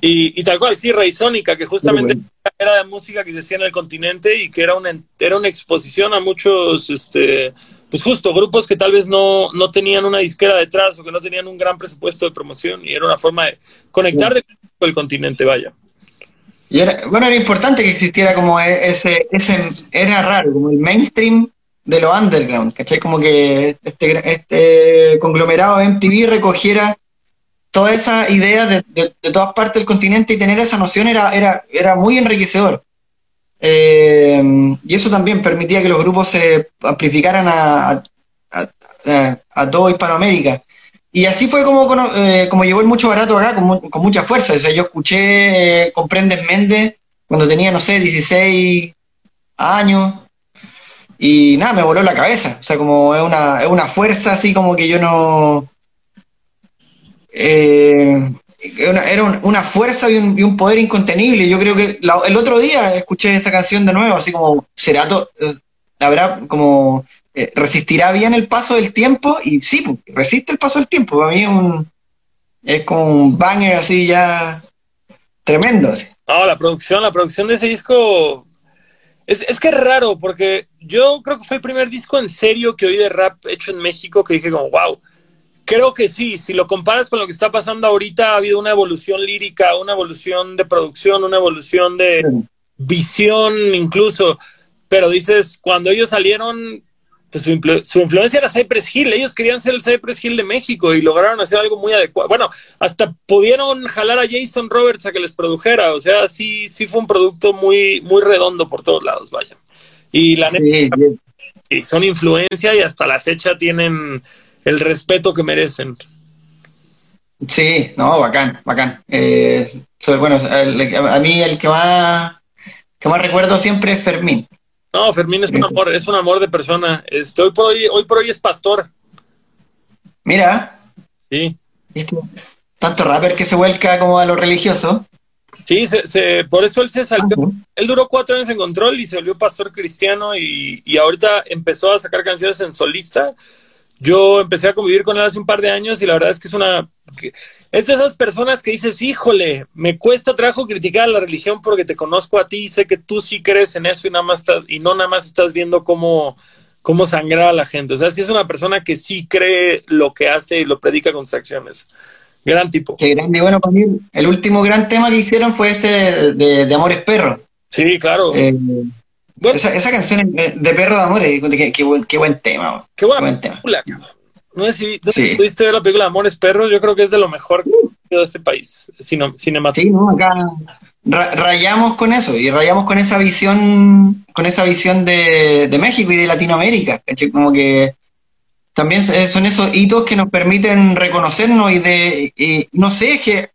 y, tal cual, sí, Raizónica, que justamente era de música que se hacía en el continente y que era una, era una exposición a muchos, este, pues justo, grupos que tal vez no, no tenían una disquera detrás o que no tenían un gran presupuesto de promoción y era una forma de conectar de con el continente, vaya.
Y era, bueno, era importante que existiera como e, ese, ese, era raro, como el mainstream de lo underground, ¿cachai? Como que este, este conglomerado MTV recogiera toda esa idea de, de, todas partes del continente y tener esa noción era, era, era muy enriquecedor. Eh, y eso también permitía que los grupos se amplificaran a, a, a, todo Hispanoamérica. y así fue como, eh, como llegó el mucho barato acá, con, con mucha fuerza. O sea, yo escuché eh, Comprendes Méndez cuando tenía, no sé, 16 años. Y nada, me voló la cabeza. O sea, como es una, es una fuerza así como que yo no... Eh, era una fuerza y un, poder incontenible. Yo creo que el otro día escuché esa canción de nuevo, así como, ¿será todo? habrá como eh, resistirá bien el paso del tiempo y sí, pues, resiste el paso del tiempo. Para mí es, un, es como un banger así ya tremendo.
No, la producción, la producción de ese disco es, es que es raro porque yo creo que fue el primer disco en serio que oí de rap hecho en México que dije como, wow. Creo que sí, si lo comparas con lo que está pasando ahorita, ha habido una evolución lírica, una evolución de producción, una evolución de visión incluso. Pero dices, cuando ellos salieron, pues su, su, influencia era Cypress Hill. Ellos querían ser el Cypress Hill de México y lograron hacer algo muy adecuado. Bueno, hasta pudieron jalar a Jason Roberts a que les produjera. O sea, sí, sí fue un producto muy, muy redondo por todos lados, vaya. Y la neta, sí, son influencia y hasta la fecha tienen el respeto que merecen.
Sí, no, bacán, bacán. Eh, bueno, a mí el que más, que más recuerdo siempre es Fermín.
No, Fermín es un amor, es un amor de persona. Este, hoy, por hoy, hoy por hoy es pastor.
Mira.
Sí.
Tanto rapper que se vuelca como a lo religioso.
Sí, se, por eso él se salió. Él duró cuatro años en control y se volvió pastor cristiano y, y ahorita empezó a sacar canciones en solista yo empecé a convivir con él hace un par de años y la verdad es que es una... Es de esas personas que dices, híjole, me cuesta trabajo criticar a la religión porque te conozco a ti y sé que tú sí crees en eso y, nada más estás, y no nada más estás viendo cómo, cómo sangrar a la gente. O sea, si es una persona que sí cree lo que hace y lo predica con sus acciones. Gran tipo.
Qué grande. Bueno, para mí, el último gran tema que hicieron fue ese de, de Amores Perros.
Sí, claro.
Eh, esa, canción de Perro de Amores, qué, qué, buen, qué buen tema.
Qué, buen tema. No sé si, pudiste ver la película Amores Perros, yo creo que es de lo mejor de este país, sino, cinematográfico.
Sí, acá rayamos con eso, y rayamos con esa visión, con esa visión de, de México y de Latinoamérica, como que también son esos hitos que nos permiten reconocernos y de, no sé, es que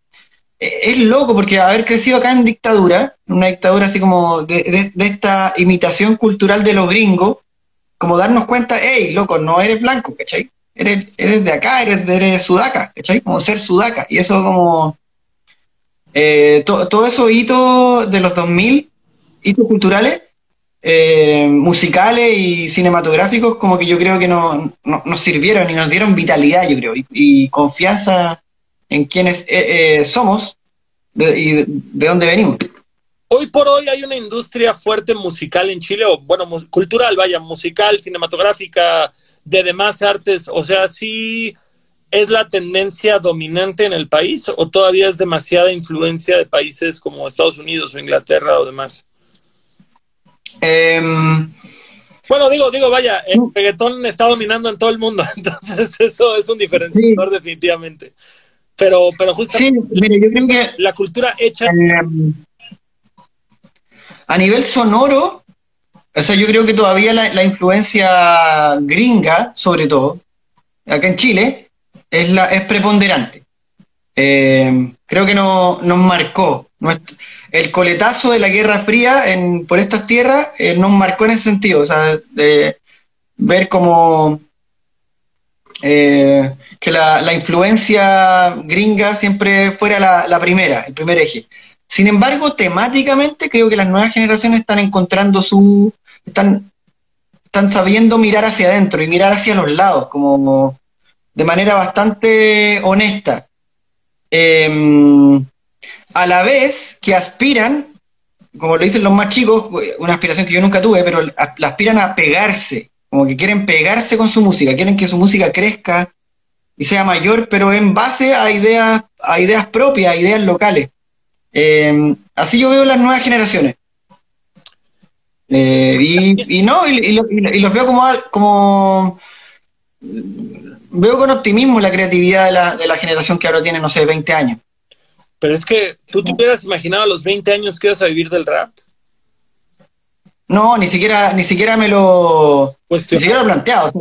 es loco porque haber crecido acá en dictadura, una dictadura así como de, esta imitación cultural de los gringos, como darnos cuenta, hey, loco, no eres blanco, ¿cachai? Eres, eres de acá, eres, eres sudaca, ¿cachai? Como ser sudaca. Y eso como... Eh, todo eso hitos de los 2000, hitos culturales, eh, musicales y cinematográficos, como que yo creo que no, nos sirvieron y nos dieron vitalidad, yo creo, y confianza en quienes eh, eh, somos y de, dónde venimos.
Hoy por hoy hay una industria fuerte musical en Chile, o bueno, cultural, vaya, musical, cinematográfica, de demás artes, o sea, sí es la tendencia dominante en el país o todavía es demasiada influencia de países como Estados Unidos o Inglaterra o demás?
Em,
bueno, digo, digo, vaya, el reggaetón está dominando en todo el mundo, entonces eso es un diferenciador definitivamente. Pero, pero justamente
sí, yo creo que
la cultura hecha.
Eh, a nivel sonoro, o sea, yo creo que todavía la, influencia gringa, sobre todo, acá en Chile, es, la, es preponderante. Eh, creo que no, nos marcó. el coletazo de la Guerra Fría en, por estas tierras eh, nos marcó en ese sentido, o sea, de ver cómo eh, que la, influencia gringa siempre fuera la, primera, el primer eje. Sin embargo, temáticamente creo que las nuevas generaciones están encontrando su, están, están sabiendo mirar hacia adentro y mirar hacia los lados, como de manera bastante honesta. Em, a la vez que aspiran, como lo dicen los más chicos, una aspiración que yo nunca tuve, pero la aspiran a pegarse como que quieren pegarse con su música, quieren que su música crezca y sea mayor, pero en base a ideas, a ideas propias, a ideas locales. Eh, así yo veo las nuevas generaciones. Eh, y, no, y, los veo como, como veo con optimismo la creatividad de la, de la generación que ahora tiene, no sé, 20 años.
Pero es que tú te hubieras imaginado a los 20 años que ibas a vivir del rap.
No, ni siquiera, ni siquiera me lo, ni siquiera lo he planteado.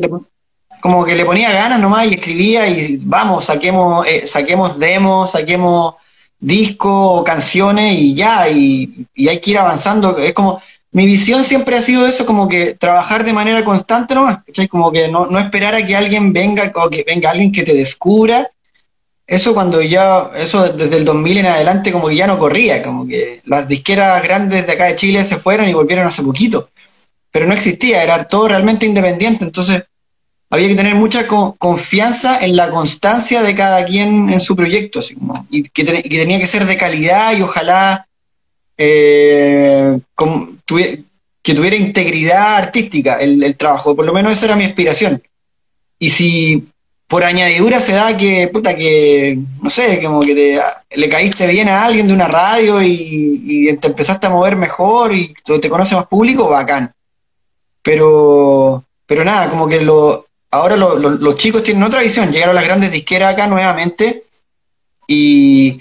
como que le ponía ganas nomás y escribía y vamos, saquemos, eh, saquemos demos, saquemos discos, canciones y ya, y, hay que ir avanzando. Es como, mi visión siempre ha sido eso, como que trabajar de manera constante nomás, Como que no, no esperar a que alguien venga, o que venga alguien que te descubra. Eso cuando ya, eso desde el 2000 en adelante como que ya no corría, como que las disqueras grandes de acá de Chile se fueron y volvieron hace poquito, pero no existía, era todo realmente independiente, entonces había que tener mucha confianza en la constancia de cada quien en su proyecto, así como, y, que tenía que ser de calidad y ojalá eh, que tuviera integridad artística el, trabajo, por lo menos esa era mi aspiración. Y si por añadidura se da que, puta, que, no sé, como que te, le caíste bien a alguien de una radio y, y te empezaste a mover mejor y te conoce más público, bacán. Pero, pero nada, como que lo, ahora los chicos tienen otra visión, llegaron las grandes disqueras acá nuevamente y,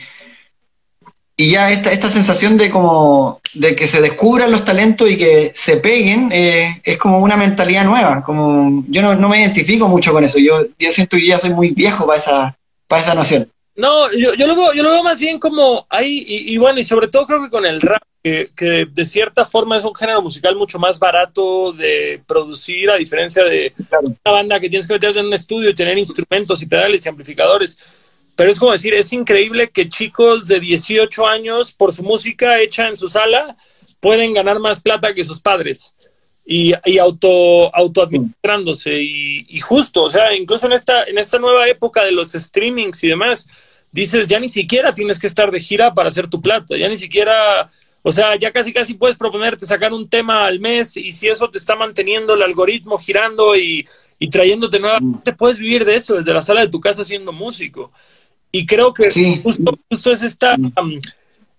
y ya esta, esta sensación de como de que se descubran los talentos y que se peguen eh, es como una mentalidad nueva, como yo no, me identifico mucho con eso, yo, yo siento que ya soy muy viejo para esa, para esa noción.
No, yo, yo, lo veo, yo lo veo más bien como ahí, y, bueno, y sobre todo creo que con el rap, que, de cierta forma es un género musical mucho más barato de producir, a diferencia de una banda que tienes que meterte en un estudio y tener instrumentos y pedales y amplificadores. Pero es como decir, es increíble que chicos de 18 años, por su música hecha en su sala, pueden ganar más plata que sus padres y, y auto, autoadministrándose. Y, y, justo, o sea, incluso en esta, en esta nueva época de los streamings y demás, dices, ya ni siquiera tienes que estar de gira para hacer tu plata, ya ni siquiera, o sea, ya casi casi puedes proponerte sacar un tema al mes y si eso te está manteniendo el algoritmo girando y, y trayéndote nuevamente, puedes vivir de eso, desde la sala de tu casa siendo músico. Y creo que justo, justo es esta, um,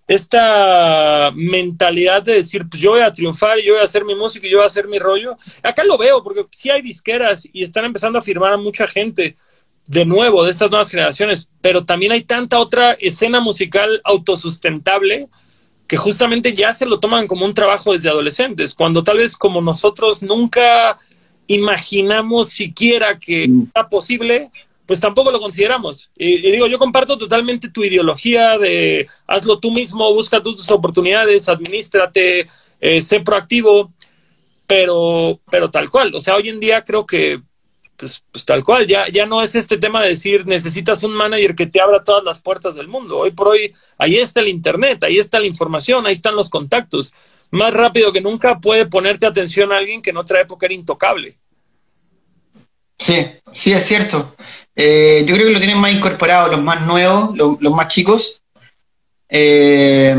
esta mentalidad de decir, pues yo voy a triunfar, yo voy a hacer mi música y yo voy a hacer mi rollo. Acá lo veo, porque sí hay disqueras y están empezando a firmar a mucha gente de nuevo, de estas nuevas generaciones, pero también hay tanta otra escena musical autosustentable que justamente ya se lo toman como un trabajo desde adolescentes, cuando tal vez como nosotros nunca imaginamos siquiera que mm. era posible, pues tampoco lo consideramos. Y, digo, yo comparto totalmente tu ideología de hazlo tú mismo, busca tus oportunidades, administrate, eh, sé proactivo, pero, pero tal cual. O sea, hoy en día creo que pues, pues, tal cual, ya, ya no es este tema de decir necesitas un manager que te abra todas las puertas del mundo. Hoy por hoy, ahí está el Internet, ahí está la información, ahí están los contactos. Más rápido que nunca puede ponerte atención a alguien que en otra época era intocable.
Sí, sí, es cierto. Eh, yo creo que lo tienen más incorporado los más nuevos, los, más chicos. Eh,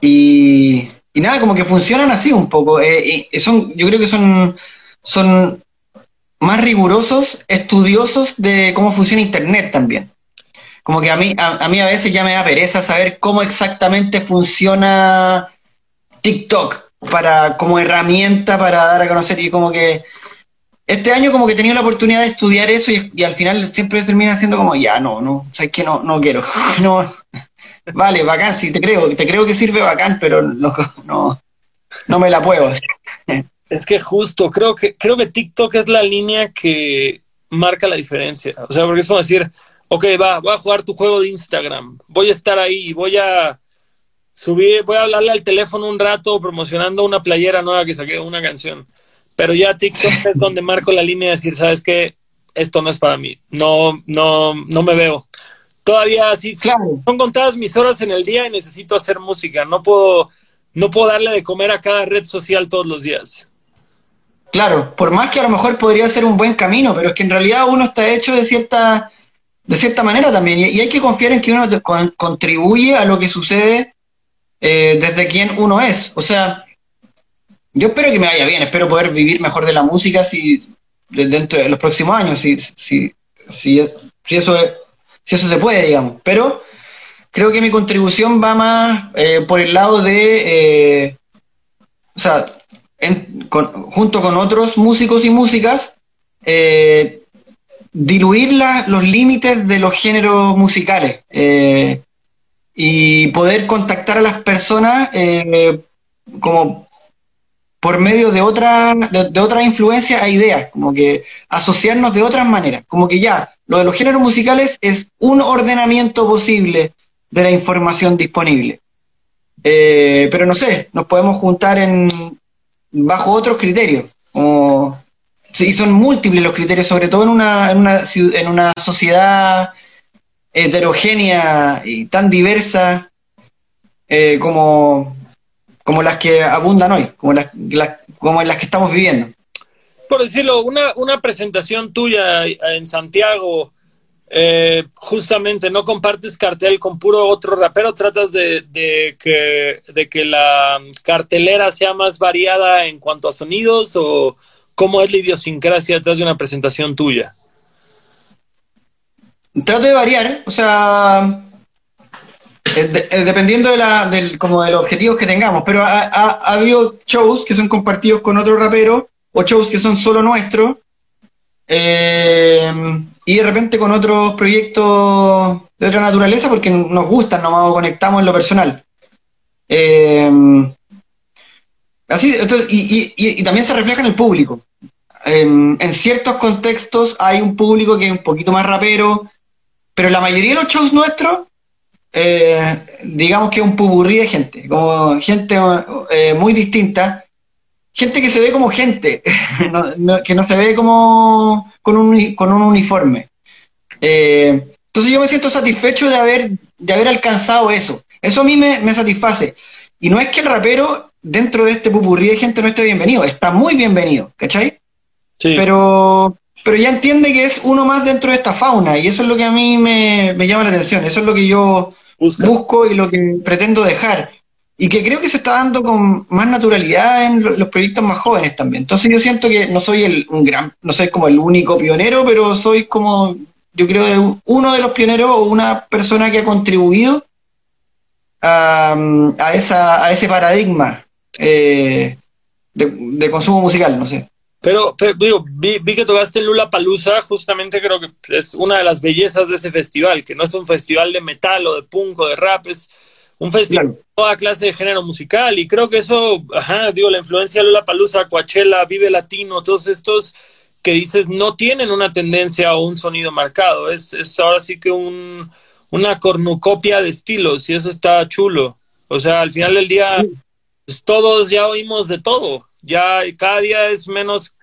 y, nada, como que funcionan así un poco. Eh, son, yo creo que son, son más rigurosos, estudiosos de cómo funciona Internet también. Como que a mí, a, mí a veces ya me da pereza saber cómo exactamente funciona TikTok para, como herramienta para dar a conocer y como que este año como que he tenido la oportunidad de estudiar eso y, al final siempre termina siendo como, ya, no, no, sabes que no, no quiero. no, vale, bacán, sí, te creo, te creo que sirve bacán, pero no, no, no me la puedo.
Es que justo, creo que, creo que TikTok es la línea que marca la diferencia. O sea, porque es como decir, ok, va, voy a jugar tu juego de Instagram, voy a estar ahí, voy a subir, voy a hablarle al teléfono un rato promocionando una playera nueva que saqué, una canción. Pero ya TikTok es donde marco la línea de decir, ¿sabes qué? Esto no es para mí. No, no, no me veo. Todavía sí, son contadas mis horas en el día y necesito hacer música. No puedo, no puedo darle de comer a cada red social todos los días.
Claro, por más que a lo mejor podría ser un buen camino, pero es que en realidad uno está hecho de cierta, de cierta manera también, y, hay que confiar en que uno contribuye a lo que sucede eh, desde quien uno es. O sea, yo espero que me vaya bien, espero poder vivir mejor de la música si dentro de los próximos años, si, si, si, eso, si eso se puede, digamos. Pero creo que mi contribución va más eh, por el lado de, eh, o sea, junto con otros músicos y músicas, eh, diluir los límites de los géneros musicales y poder contactar a las personas como por medio de otra, de, otras influencias a ideas, como que asociarnos de otras maneras, como que ya, lo de los géneros musicales es un ordenamiento posible de la información disponible. Eh, pero no sé, nos podemos juntar en bajo otros criterios, como sí, son múltiples los criterios, sobre todo en una, en una, en una sociedad heterogénea y tan diversa eh, como, como las que abundan hoy, como las, como en las que estamos viviendo.
Por decirlo, una, una presentación tuya en Santiago, eh, justamente no compartes cartel con puro otro rapero, tratas de, de, que, de que la cartelera sea más variada en cuanto a sonidos o cómo es la idiosincrasia detrás de una presentación tuya.
Trato de variar, o sea, eh, eh, dependiendo de, la, del, como de los objetivos que tengamos, pero ha, habido shows que son compartidos con otro rapero o shows que son solo nuestros eh, y de repente con otros proyectos de otra naturaleza porque nos gustan, nos conectamos en lo personal. así, y, y, también se refleja en el público. en ciertos contextos hay un público que es un poquito más rapero, pero la mayoría de los shows nuestros eh, digamos que un pupurrí de gente, como gente eh, muy distinta, gente que se ve como gente, que no se ve como con un, con un uniforme. Eh, entonces yo me siento satisfecho de haber, de haber alcanzado eso. Eso a mí me, satisface. Y no es que el rapero dentro de este pupurrí de gente no esté bienvenido, está muy bienvenido, ¿cachai? Sí. Pero, pero ya entiende que es uno más dentro de esta fauna y eso es lo que a mí me, me llama la atención, eso es lo que yo busco y lo que pretendo dejar. Y que creo que se está dando con más naturalidad en los proyectos más jóvenes también. Entonces yo siento que no soy el, un gran, no soy como el único pionero, pero soy como, yo creo, uno de los pioneros o una persona que ha contribuido a, a, esa, a ese paradigma eh, de consumo musical, no sé.
Pero, digo, vi, que tocaste Lula Palusa, justamente creo que es una de las bellezas de ese festival, que no es un festival de metal o de punk o de rap, es un festival de toda clase de género musical. Y creo que eso, ajá, digo, la influencia de Lula Palusa, Coachella, Vive Latino, todos estos que dices no tienen una tendencia o un sonido marcado. Es, es ahora sí que un, una cornucopia de estilos y eso está chulo. O sea, al final del día, pues, todos ya oímos de todo ya cada día es menos,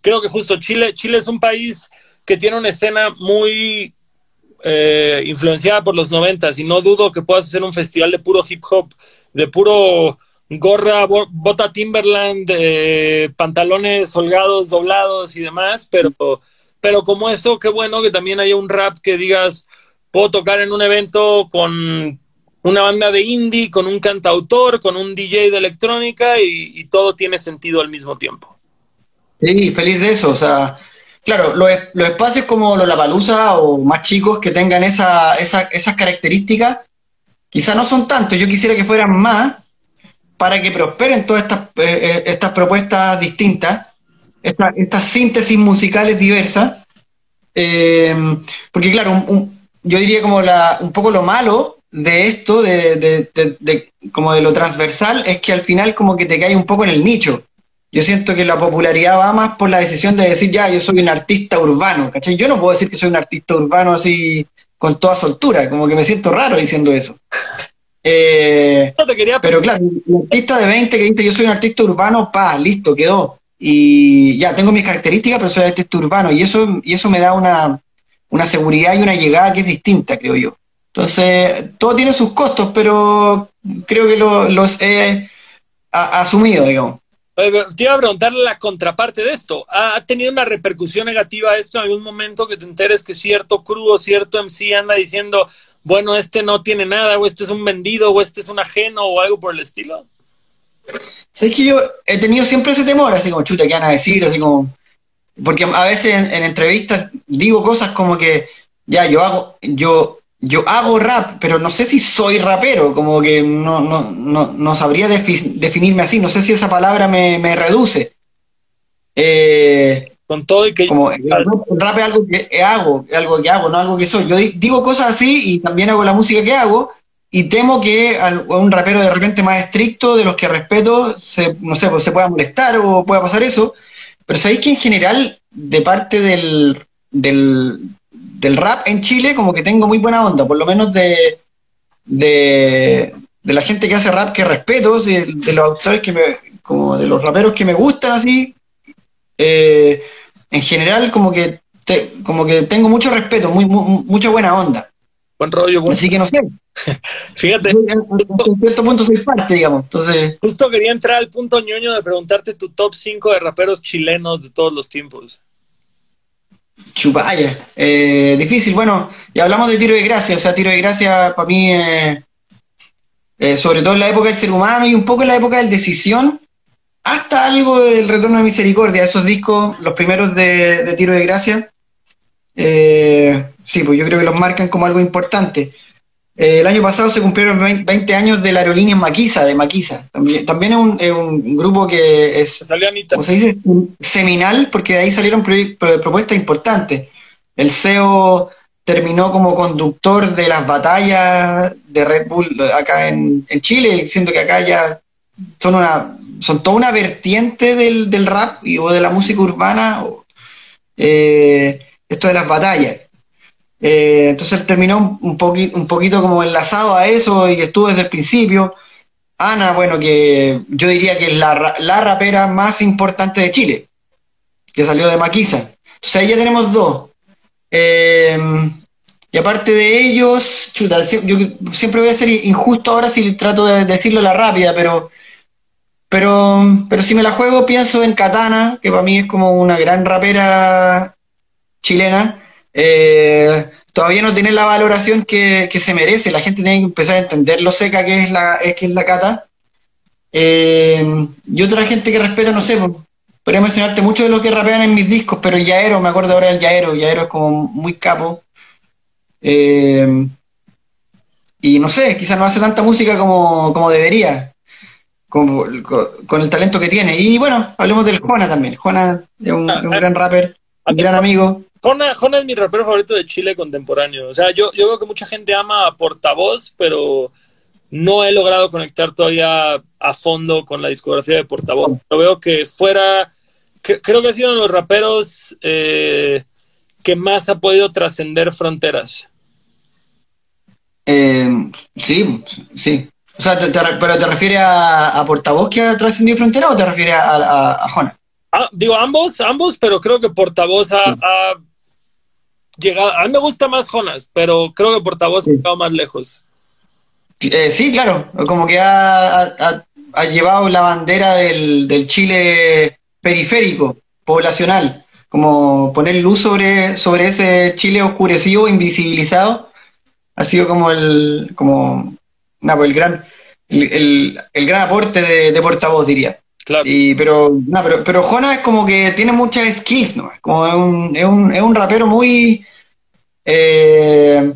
creo que justo Chile, Chile es un país que tiene una escena muy eh, influenciada por los noventas y no dudo que puedas hacer un festival de puro hip hop, de puro gorra, bota Timberland, pantalones holgados, doblados y demás, pero, pero como esto, qué bueno que también haya un rap que digas, puedo tocar en un evento con una banda de indie, con un cantautor, con un DJ de electrónica y, todo tiene sentido al mismo tiempo.
Sí, feliz de eso. O sea, claro, los, espacios como los Palusa o más chicos que tengan esa, esas características, quizá no son tantos. Yo quisiera que fueran más para que prosperen todas estas, eh, eh, estas propuestas distintas, estas síntesis musicales diversas. Eh, porque claro, yo diría como la, un poco lo malo de esto, de, de, como de lo transversal, es que al final como que te cae un poco en el nicho. Yo siento que la popularidad va más por la decisión de decir, ya, yo soy un artista urbano, ¿cachai? Yo no puedo decir que soy un artista urbano así con toda soltura, como que me siento raro diciendo eso. Eh, pero claro, un artista de 20 que dice yo soy un artista urbano, pa, listo, quedó. Y ya, tengo mis características, pero soy artista urbano. Y eso, y eso me da una, una seguridad y una llegada que es distinta, creo yo. Entonces, todo tiene sus costos, pero creo que los he asumido, digamos.
Te iba a preguntar la contraparte de esto. ¿Ha tenido una repercusión negativa esto en algún momento que te enteres que cierto crudo, cierto MC anda diciendo, bueno, este no tiene nada, o este es un vendido, o este es un ajeno, o algo por el estilo?
Sabes que yo he tenido siempre ese temor, así como, chuta, ¿qué van a decir? Así como, porque a veces en, en entrevistas digo cosas como que, ya, yo hago, yo yo hago rap, pero no sé si soy rapero, como que no, no, no, no sabría definirme así, no sé si esa palabra me, reduce.
Eh, Con todo y que...
Como, rap es algo que hago, algo que hago, no algo que soy. Yo digo cosas así y también hago la música que hago, y temo que a un rapero de repente más estricto, de los que respeto, se, no sé, pues se pueda molestar o pueda pasar eso. Pero sabéis que en general, de parte del, del, del rap en Chile, como que tengo muy buena onda, por lo menos de, de, la gente que hace rap que respeto, de, los autores que me, como de los raperos que me gustan así, eh, en general como que como que tengo mucho respeto, muy, mucha buena onda.
Buen rollo, buen...
Así que no sé.
Fíjate.
En cierto punto soy parte, digamos. Entonces...
Justo quería entrar al punto ñoño de preguntarte tu top 5 de raperos chilenos de todos los tiempos.
Chupaya. Eh, difícil. Bueno, ya hablamos de tiro de gracia. O sea, tiro de gracia para mí, eh, eh, sobre todo en la época del ser humano y un poco en la época del decisión, hasta algo del retorno de misericordia. Esos discos, los primeros de, de tiro de gracia. sí, pues yo creo que los marcan como algo importante. El año pasado se cumplieron 20 años de la aerolínea Maquisa, de Maquisa. También, también es, un, es, un, grupo que es,
¿cómo
se dice? Seminal, porque de ahí salieron propuestas importantes. El CEO terminó como conductor de las batallas de Red Bull acá en, Chile, diciendo que acá ya son una son toda una vertiente del, del rap y, o de la música urbana, eh, esto de las batallas. Eh, entonces terminó un, un poquito como enlazado a eso y estuvo desde el principio. Ana, bueno, que yo diría que es la, la rapera más importante de Chile, que salió de Maquisa. Entonces ahí ya tenemos dos. Eh, y aparte de ellos, chuta, yo siempre voy a ser injusto ahora si trato de decirlo la rápida, pero, pero, pero si me la juego pienso en Katana, que para mí es como una gran rapera chilena. Eh, todavía no tiene la valoración que, se merece. La gente tiene que empezar a entender lo seca que es la, que es la Cata. Eh, y otra gente que respeto, no sé, pues, podría mencionarte mucho de lo que rapean en mis discos, pero Yaero, me acuerdo ahora del Yaero, Yaero es como muy capo. Eh, y no sé, quizás no hace tanta música como, debería, con, el talento que tiene. Y bueno, hablemos del Juana también. Juana es un, ah, gran rapper, un gran amigo.
Juana, es mi rapero favorito de Chile contemporáneo. O sea, yo, yo veo que mucha gente ama a Portavoz, pero no he logrado conectar todavía a fondo con la discografía de Portavoz. Lo veo que fuera creo que ha sido uno de los raperos eh, que más ha podido trascender fronteras.
Eh, sí, sí. O sea, ¿pero te refieres a, Portavoz que ha trascendido fronteras o te refieres a, a,
ah, digo, ambos, ambos, pero creo que Portavoz ha, llegado. A mí me gusta más Jonas, pero creo que Portavoz ha llegado más lejos.
Eh, sí, claro. Como que ha, llevado la bandera del, del Chile periférico, poblacional, como poner luz sobre, sobre ese Chile oscurecido, invisibilizado, ha sido como el, como, pues el gran, el, el, gran aporte de, portavoz, diría.
Claro.
Y, pero, pero, pero Jona es como que tiene muchas skills, ¿no? Como es un, es un, es un rapero muy... Eh,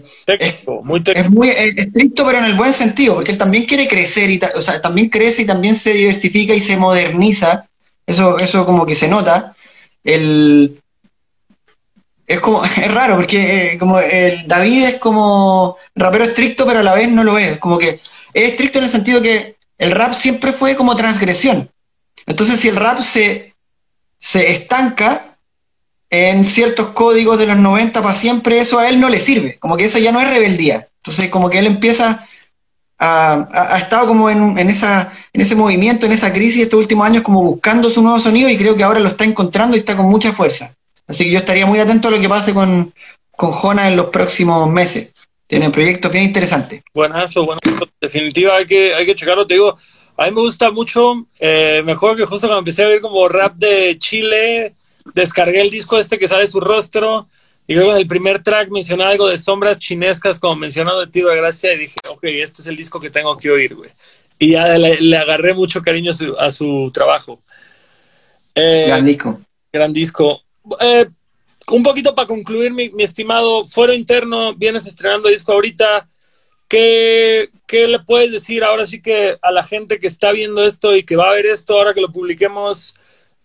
muy
es muy estricto, pero en el buen sentido, porque él también quiere crecer, y o sea, también crece y también se diversifica y se moderniza eso, eso como que se nota. El, es como, es raro, porque eh, como el David es como rapero estricto, pero a la vez no lo es. Como que es estricto en el sentido que el rap siempre fue como transgresión. Entonces, si el rap se, se estanca en ciertos códigos de los 90 para siempre, eso a él no le sirve. Como que eso ya no es rebeldía. Entonces, como que él empieza ha, estado como en, esa, en ese movimiento, en esa crisis estos últimos años, como buscando su nuevo sonido y creo que ahora lo está encontrando y está con mucha fuerza. Así que yo estaría muy atento a lo que pase con, con Jona en los próximos meses. Tiene proyectos bien interesantes.
Buenazo, bueno, definitiva hay que, hay que checarlo, te digo, a mí me gusta mucho, eh, mejor que justo cuando empecé a ver como rap de Chile, descargué el disco este que sale su rostro, y luego en el primer track menciona algo de sombras chinescas, como mencionado de Tiro de Gracia, y dije, ok, este es el disco que tengo que oír, güey. Y ya le, agarré mucho cariño a su, trabajo.
Eh, gran disco.
Gran disco. Eh, un poquito para concluir, mi, estimado, fuero interno, vienes estrenando disco ahorita. ¿Qué, ¿Qué le puedes decir ahora sí que a la gente que está viendo esto y que va a ver esto ahora que lo publiquemos?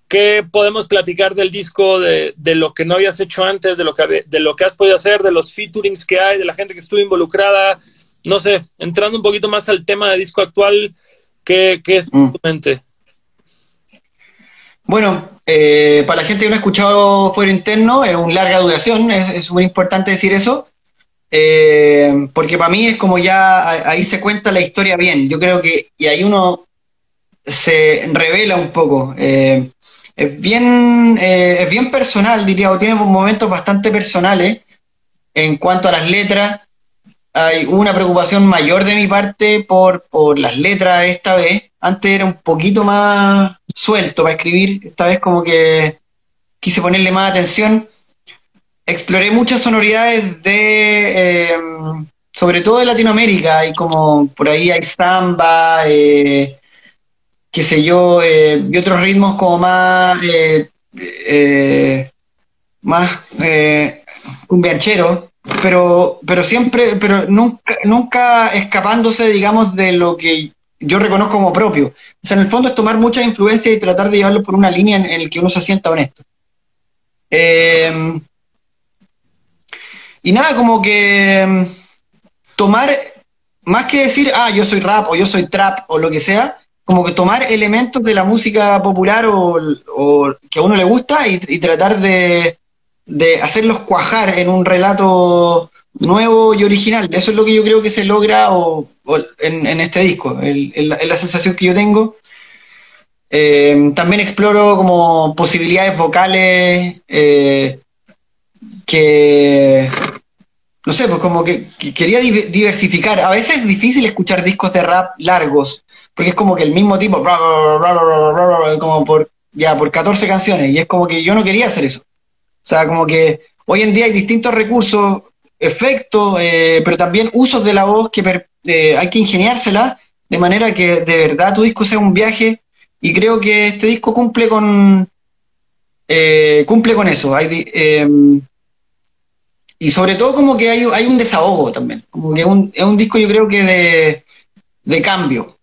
¿Qué podemos platicar del disco, de, lo que no habías hecho antes, de lo, que, de lo que has podido hacer, de los featurings que hay, de la gente que estuvo involucrada? no sé, entrando un poquito más al tema de disco actual, ¿qué, qué es mm. tu mente?
Bueno, eh, para la gente que no ha escuchado Fuero Interno, es una larga duración, es muy importante decir eso, eh, porque para mí es como ya ahí se cuenta la historia bien, yo creo que, y ahí uno se revela un poco. Eh, es, bien, es bien personal, diría, o tiene momentos bastante personales en cuanto a las letras. Hay una preocupación mayor de mi parte por, por las letras esta vez. Antes era un poquito más suelto para escribir, esta vez como que quise ponerle más atención. Exploré muchas sonoridades de, eh, sobre todo de Latinoamérica, y como por ahí hay samba, eh, qué sé yo, eh, y otros ritmos como más, más cumbiancheros, pero, pero siempre, pero nunca, nunca escapándose, digamos, de lo que yo reconozco como propio. O sea, en el fondo es tomar mucha influencia y tratar de llevarlo por una línea en, la que uno se sienta honesto. Eh, y nada, como que mm, tomar, más que decir, ah, yo soy rap o yo soy trap o lo que sea, como que tomar elementos de la música popular o, que a uno le gusta y, tratar de, de hacerlos cuajar en un relato nuevo y original. Eso es lo que yo creo que se logra o, en, este disco, es la, sensación que yo tengo. Eh, también exploro como posibilidades vocales eh, que, no sé, pues como que, quería diversificar. A veces es difícil escuchar discos de rap largos, porque es como que el mismo tipo, como por, ya, por 14 canciones, y es como que yo no quería hacer eso. O sea, como que hoy en día hay distintos recursos efectos, eh, pero también usos de la voz que hay que ingeniársela de manera que de verdad tu disco sea un viaje y creo que este disco cumple con eh, cumple con eso. Hay, em, y sobre todo como que hay, hay un desahogo también, como que un, es un disco yo creo que de, de cambio.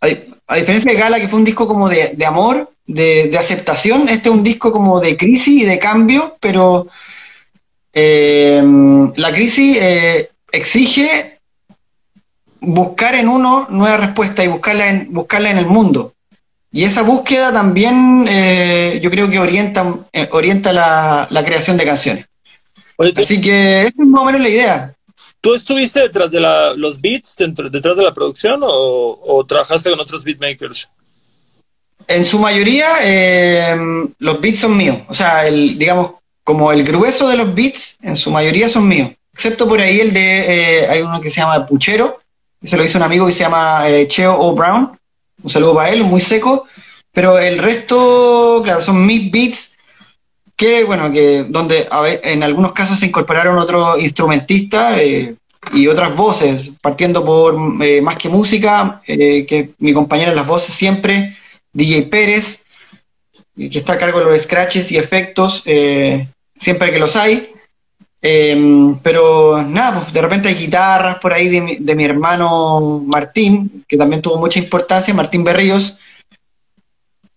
A, diferencia de Gala, que fue un disco como de, de amor, de, de, aceptación, este es un disco como de crisis y de cambio, pero eh, la crisis eh, exige buscar en uno nueva respuesta y buscarla en, buscarla en el mundo. Y esa búsqueda también eh, yo creo que orienta, orienta la, creación de canciones. Así que esa es más o menos la idea.
¿Tú estuviste detrás de los beats, detrás de la producción o, trabajaste con otros beatmakers?
En su mayoría, los beats son míos. O sea, el, digamos, como el grueso de los beats, en su mayoría son míos. Excepto por ahí el de, eh, hay uno que se llama Puchero, se lo hizo un amigo que se llama eh, Cheo O. Brown. Un saludo para él, muy seco. Pero el resto, claro, son mis beats que, bueno, que donde en algunos casos se incorporaron otros instrumentistas eh, y otras voces, partiendo por Más que Música, que mi compañera en las voces siempre, DJ Pérez, que está a cargo de los scratches y efectos, eh, siempre que los hay. Eh, pero nada, pues de repente hay guitarras por ahí de mi, hermano Martín, que también tuvo mucha importancia, Martín Berríos,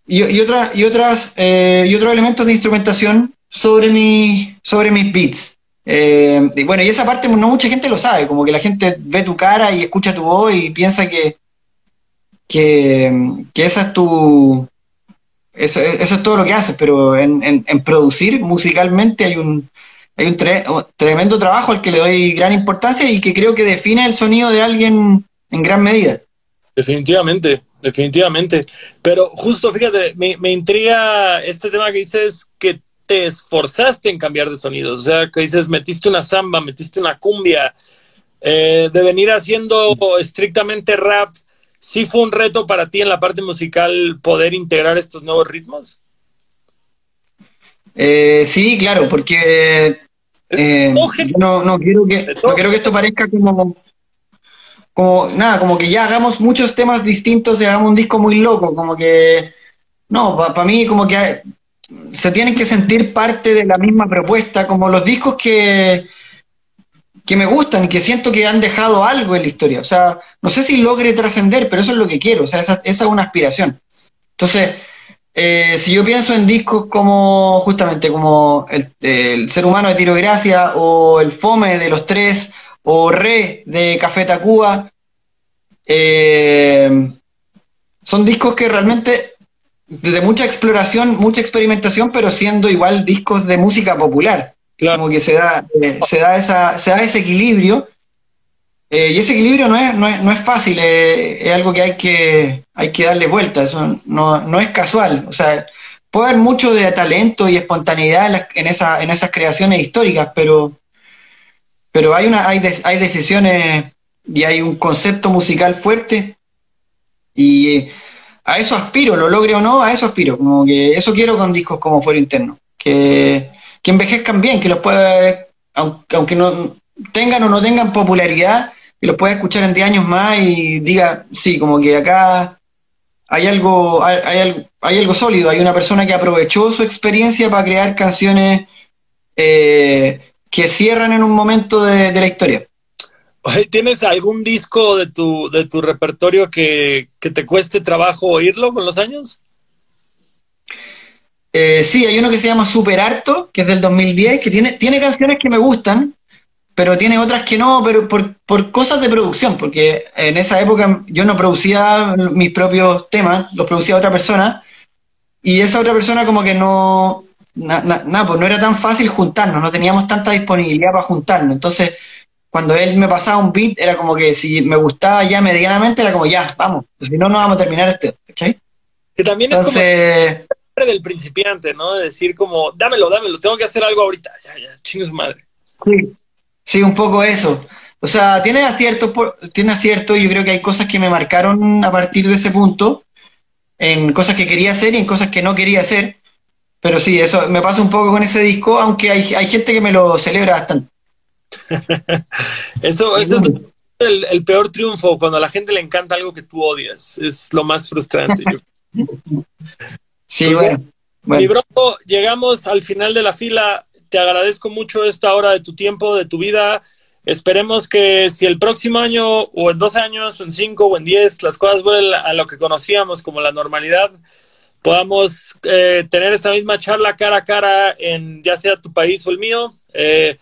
y, y, y, otras, eh, y otros elementos de instrumentación sobre, mi, sobre mis beats. y bueno, y esa parte no mucha gente lo sabe, como que la gente ve tu cara y escucha tu voz y piensa que, que, que esa es tu, eso, eso es todo lo que haces, pero en, en, producir musicalmente hay un, hay un tremendo trabajo al que le doy gran importancia y que creo que define el sonido de alguien en gran medida.
Definitivamente, definitivamente. Pero justo, fíjate, me, me intriga este tema que dices que te esforzaste en cambiar de sonido. O sea, que dices, metiste una samba, metiste una cumbia, eh, de venir haciendo estrictamente rap ¿sí fue un reto para ti en la parte musical poder integrar estos nuevos ritmos?
Eh, sí, claro, porque eh, no, no, quiero que, no quiero que esto parezca como, como, nada, como que ya hagamos muchos temas distintos y hagamos un disco muy loco, como que, no, para mí como que se tienen que sentir parte de la misma propuesta, como los discos que, que me gustan y que siento que han dejado algo en la historia. O sea, no sé si logre trascender, pero eso es lo que quiero, o sea, esa, es una aspiración. Entonces, eh, si yo pienso en discos como justamente como el, ser humano de Tiro Gracia o el Fome de los tres o Re de Café Tacuba. Eh, son discos que realmente de mucha exploración, mucha experimentación, pero siendo igual discos de música popular. Como que se da, eh, se da esa, se da ese equilibrio. Eh, y ese equilibrio no es, no es, no es fácil, es algo que hay que, hay que darle vuelta, eso no, no es casual. O sea, puede haber mucho de talento y espontaneidad en, esa, en esas creaciones históricas, pero, pero hay, una, hay, hay decisiones y hay un concepto musical fuerte y a eso aspiro, lo logre o no, a eso aspiro, como que eso quiero con discos como Fuero Interno, que, que envejezcan bien, que los pueda, aunque, aunque no tengan o no tengan popularidad, que los pueda escuchar en 10 años más y diga, sí, como que acá hay algo, hay, hay, algo sólido, hay una persona que aprovechó su experiencia para crear canciones eh, que cierran en un momento de, la historia.
¿Tienes algún disco de tu, de tu repertorio que, te cueste trabajo oírlo con los años?
Eh, sí, hay uno que se llama Super Harto, que es del 2010, que tiene, tiene canciones que me gustan, pero tiene otras que no, pero por, por, cosas de producción, porque en esa época yo no producía mis propios temas, los producía otra persona, y esa otra persona como que no, pues no era tan fácil juntarnos, no teníamos tanta disponibilidad para juntarnos, entonces cuando él me pasaba un beat era como que si me gustaba ya medianamente era como ya, vamos, pues si no, no vamos a terminar este, ¿cachai?
Que también entonces, es como del principiante, ¿no? De decir como, dámelo, dámelo, tengo que hacer algo ahorita, ya, ya, su madre.
Sí, Sí, un poco eso. O sea, tiene acierto, tiene acierto. Yo creo que hay cosas que me marcaron a partir de ese punto, en cosas que quería hacer y en cosas que no quería hacer. Pero sí, eso me pasa un poco con ese disco, aunque hay, hay gente que me lo celebra bastante.
eso, eso es el, peor triunfo, cuando a la gente le encanta algo que tú odias. Es lo más frustrante.
sí, bueno.
Mi bronco, llegamos al final de la fila te agradezco mucho esta hora de tu tiempo, de tu vida. Esperemos que si el próximo año o en dos años o en cinco o en diez las cosas vuelven a lo que conocíamos como la normalidad, podamos eh, tener esta misma charla cara a cara en ya sea tu país o el mío. Eh,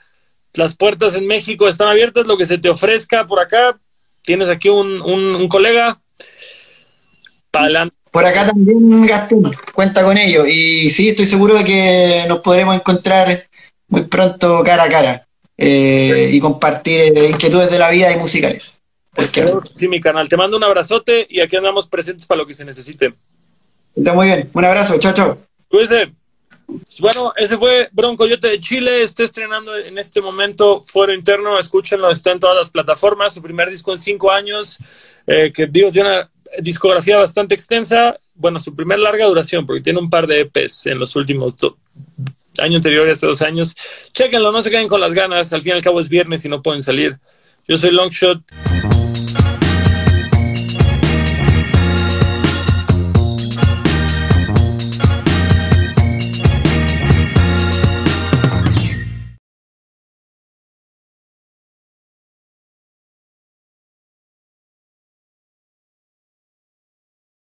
las puertas en México están abiertas, lo que se te ofrezca por acá. Tienes aquí un, un, colega. Para adelante.
Por acá también Gastón, cuenta con ello. Y sí, estoy seguro de que nos podremos encontrar muy pronto cara a cara eh, y compartir inquietudes de la vida y musicales.
Sí, mi canal. Te mando un abrazote y aquí andamos presentes para lo que se necesite.
Está muy bien. Un abrazo. Chao, chao.
Cuídese. Bueno, ese fue Bronco Yote de Chile. Está estrenando en este momento Fuero Interno. Escúchenlo, está en todas las plataformas. Su primer disco en cinco años, eh, que digo, tiene una discografía bastante extensa. Bueno, su primer larga duración, porque tiene un par de EPs en los últimos año anterior, hace dos años. Chequenlo, no se queden con las ganas. Al fin y al cabo es viernes y no pueden salir. Yo soy Longshot.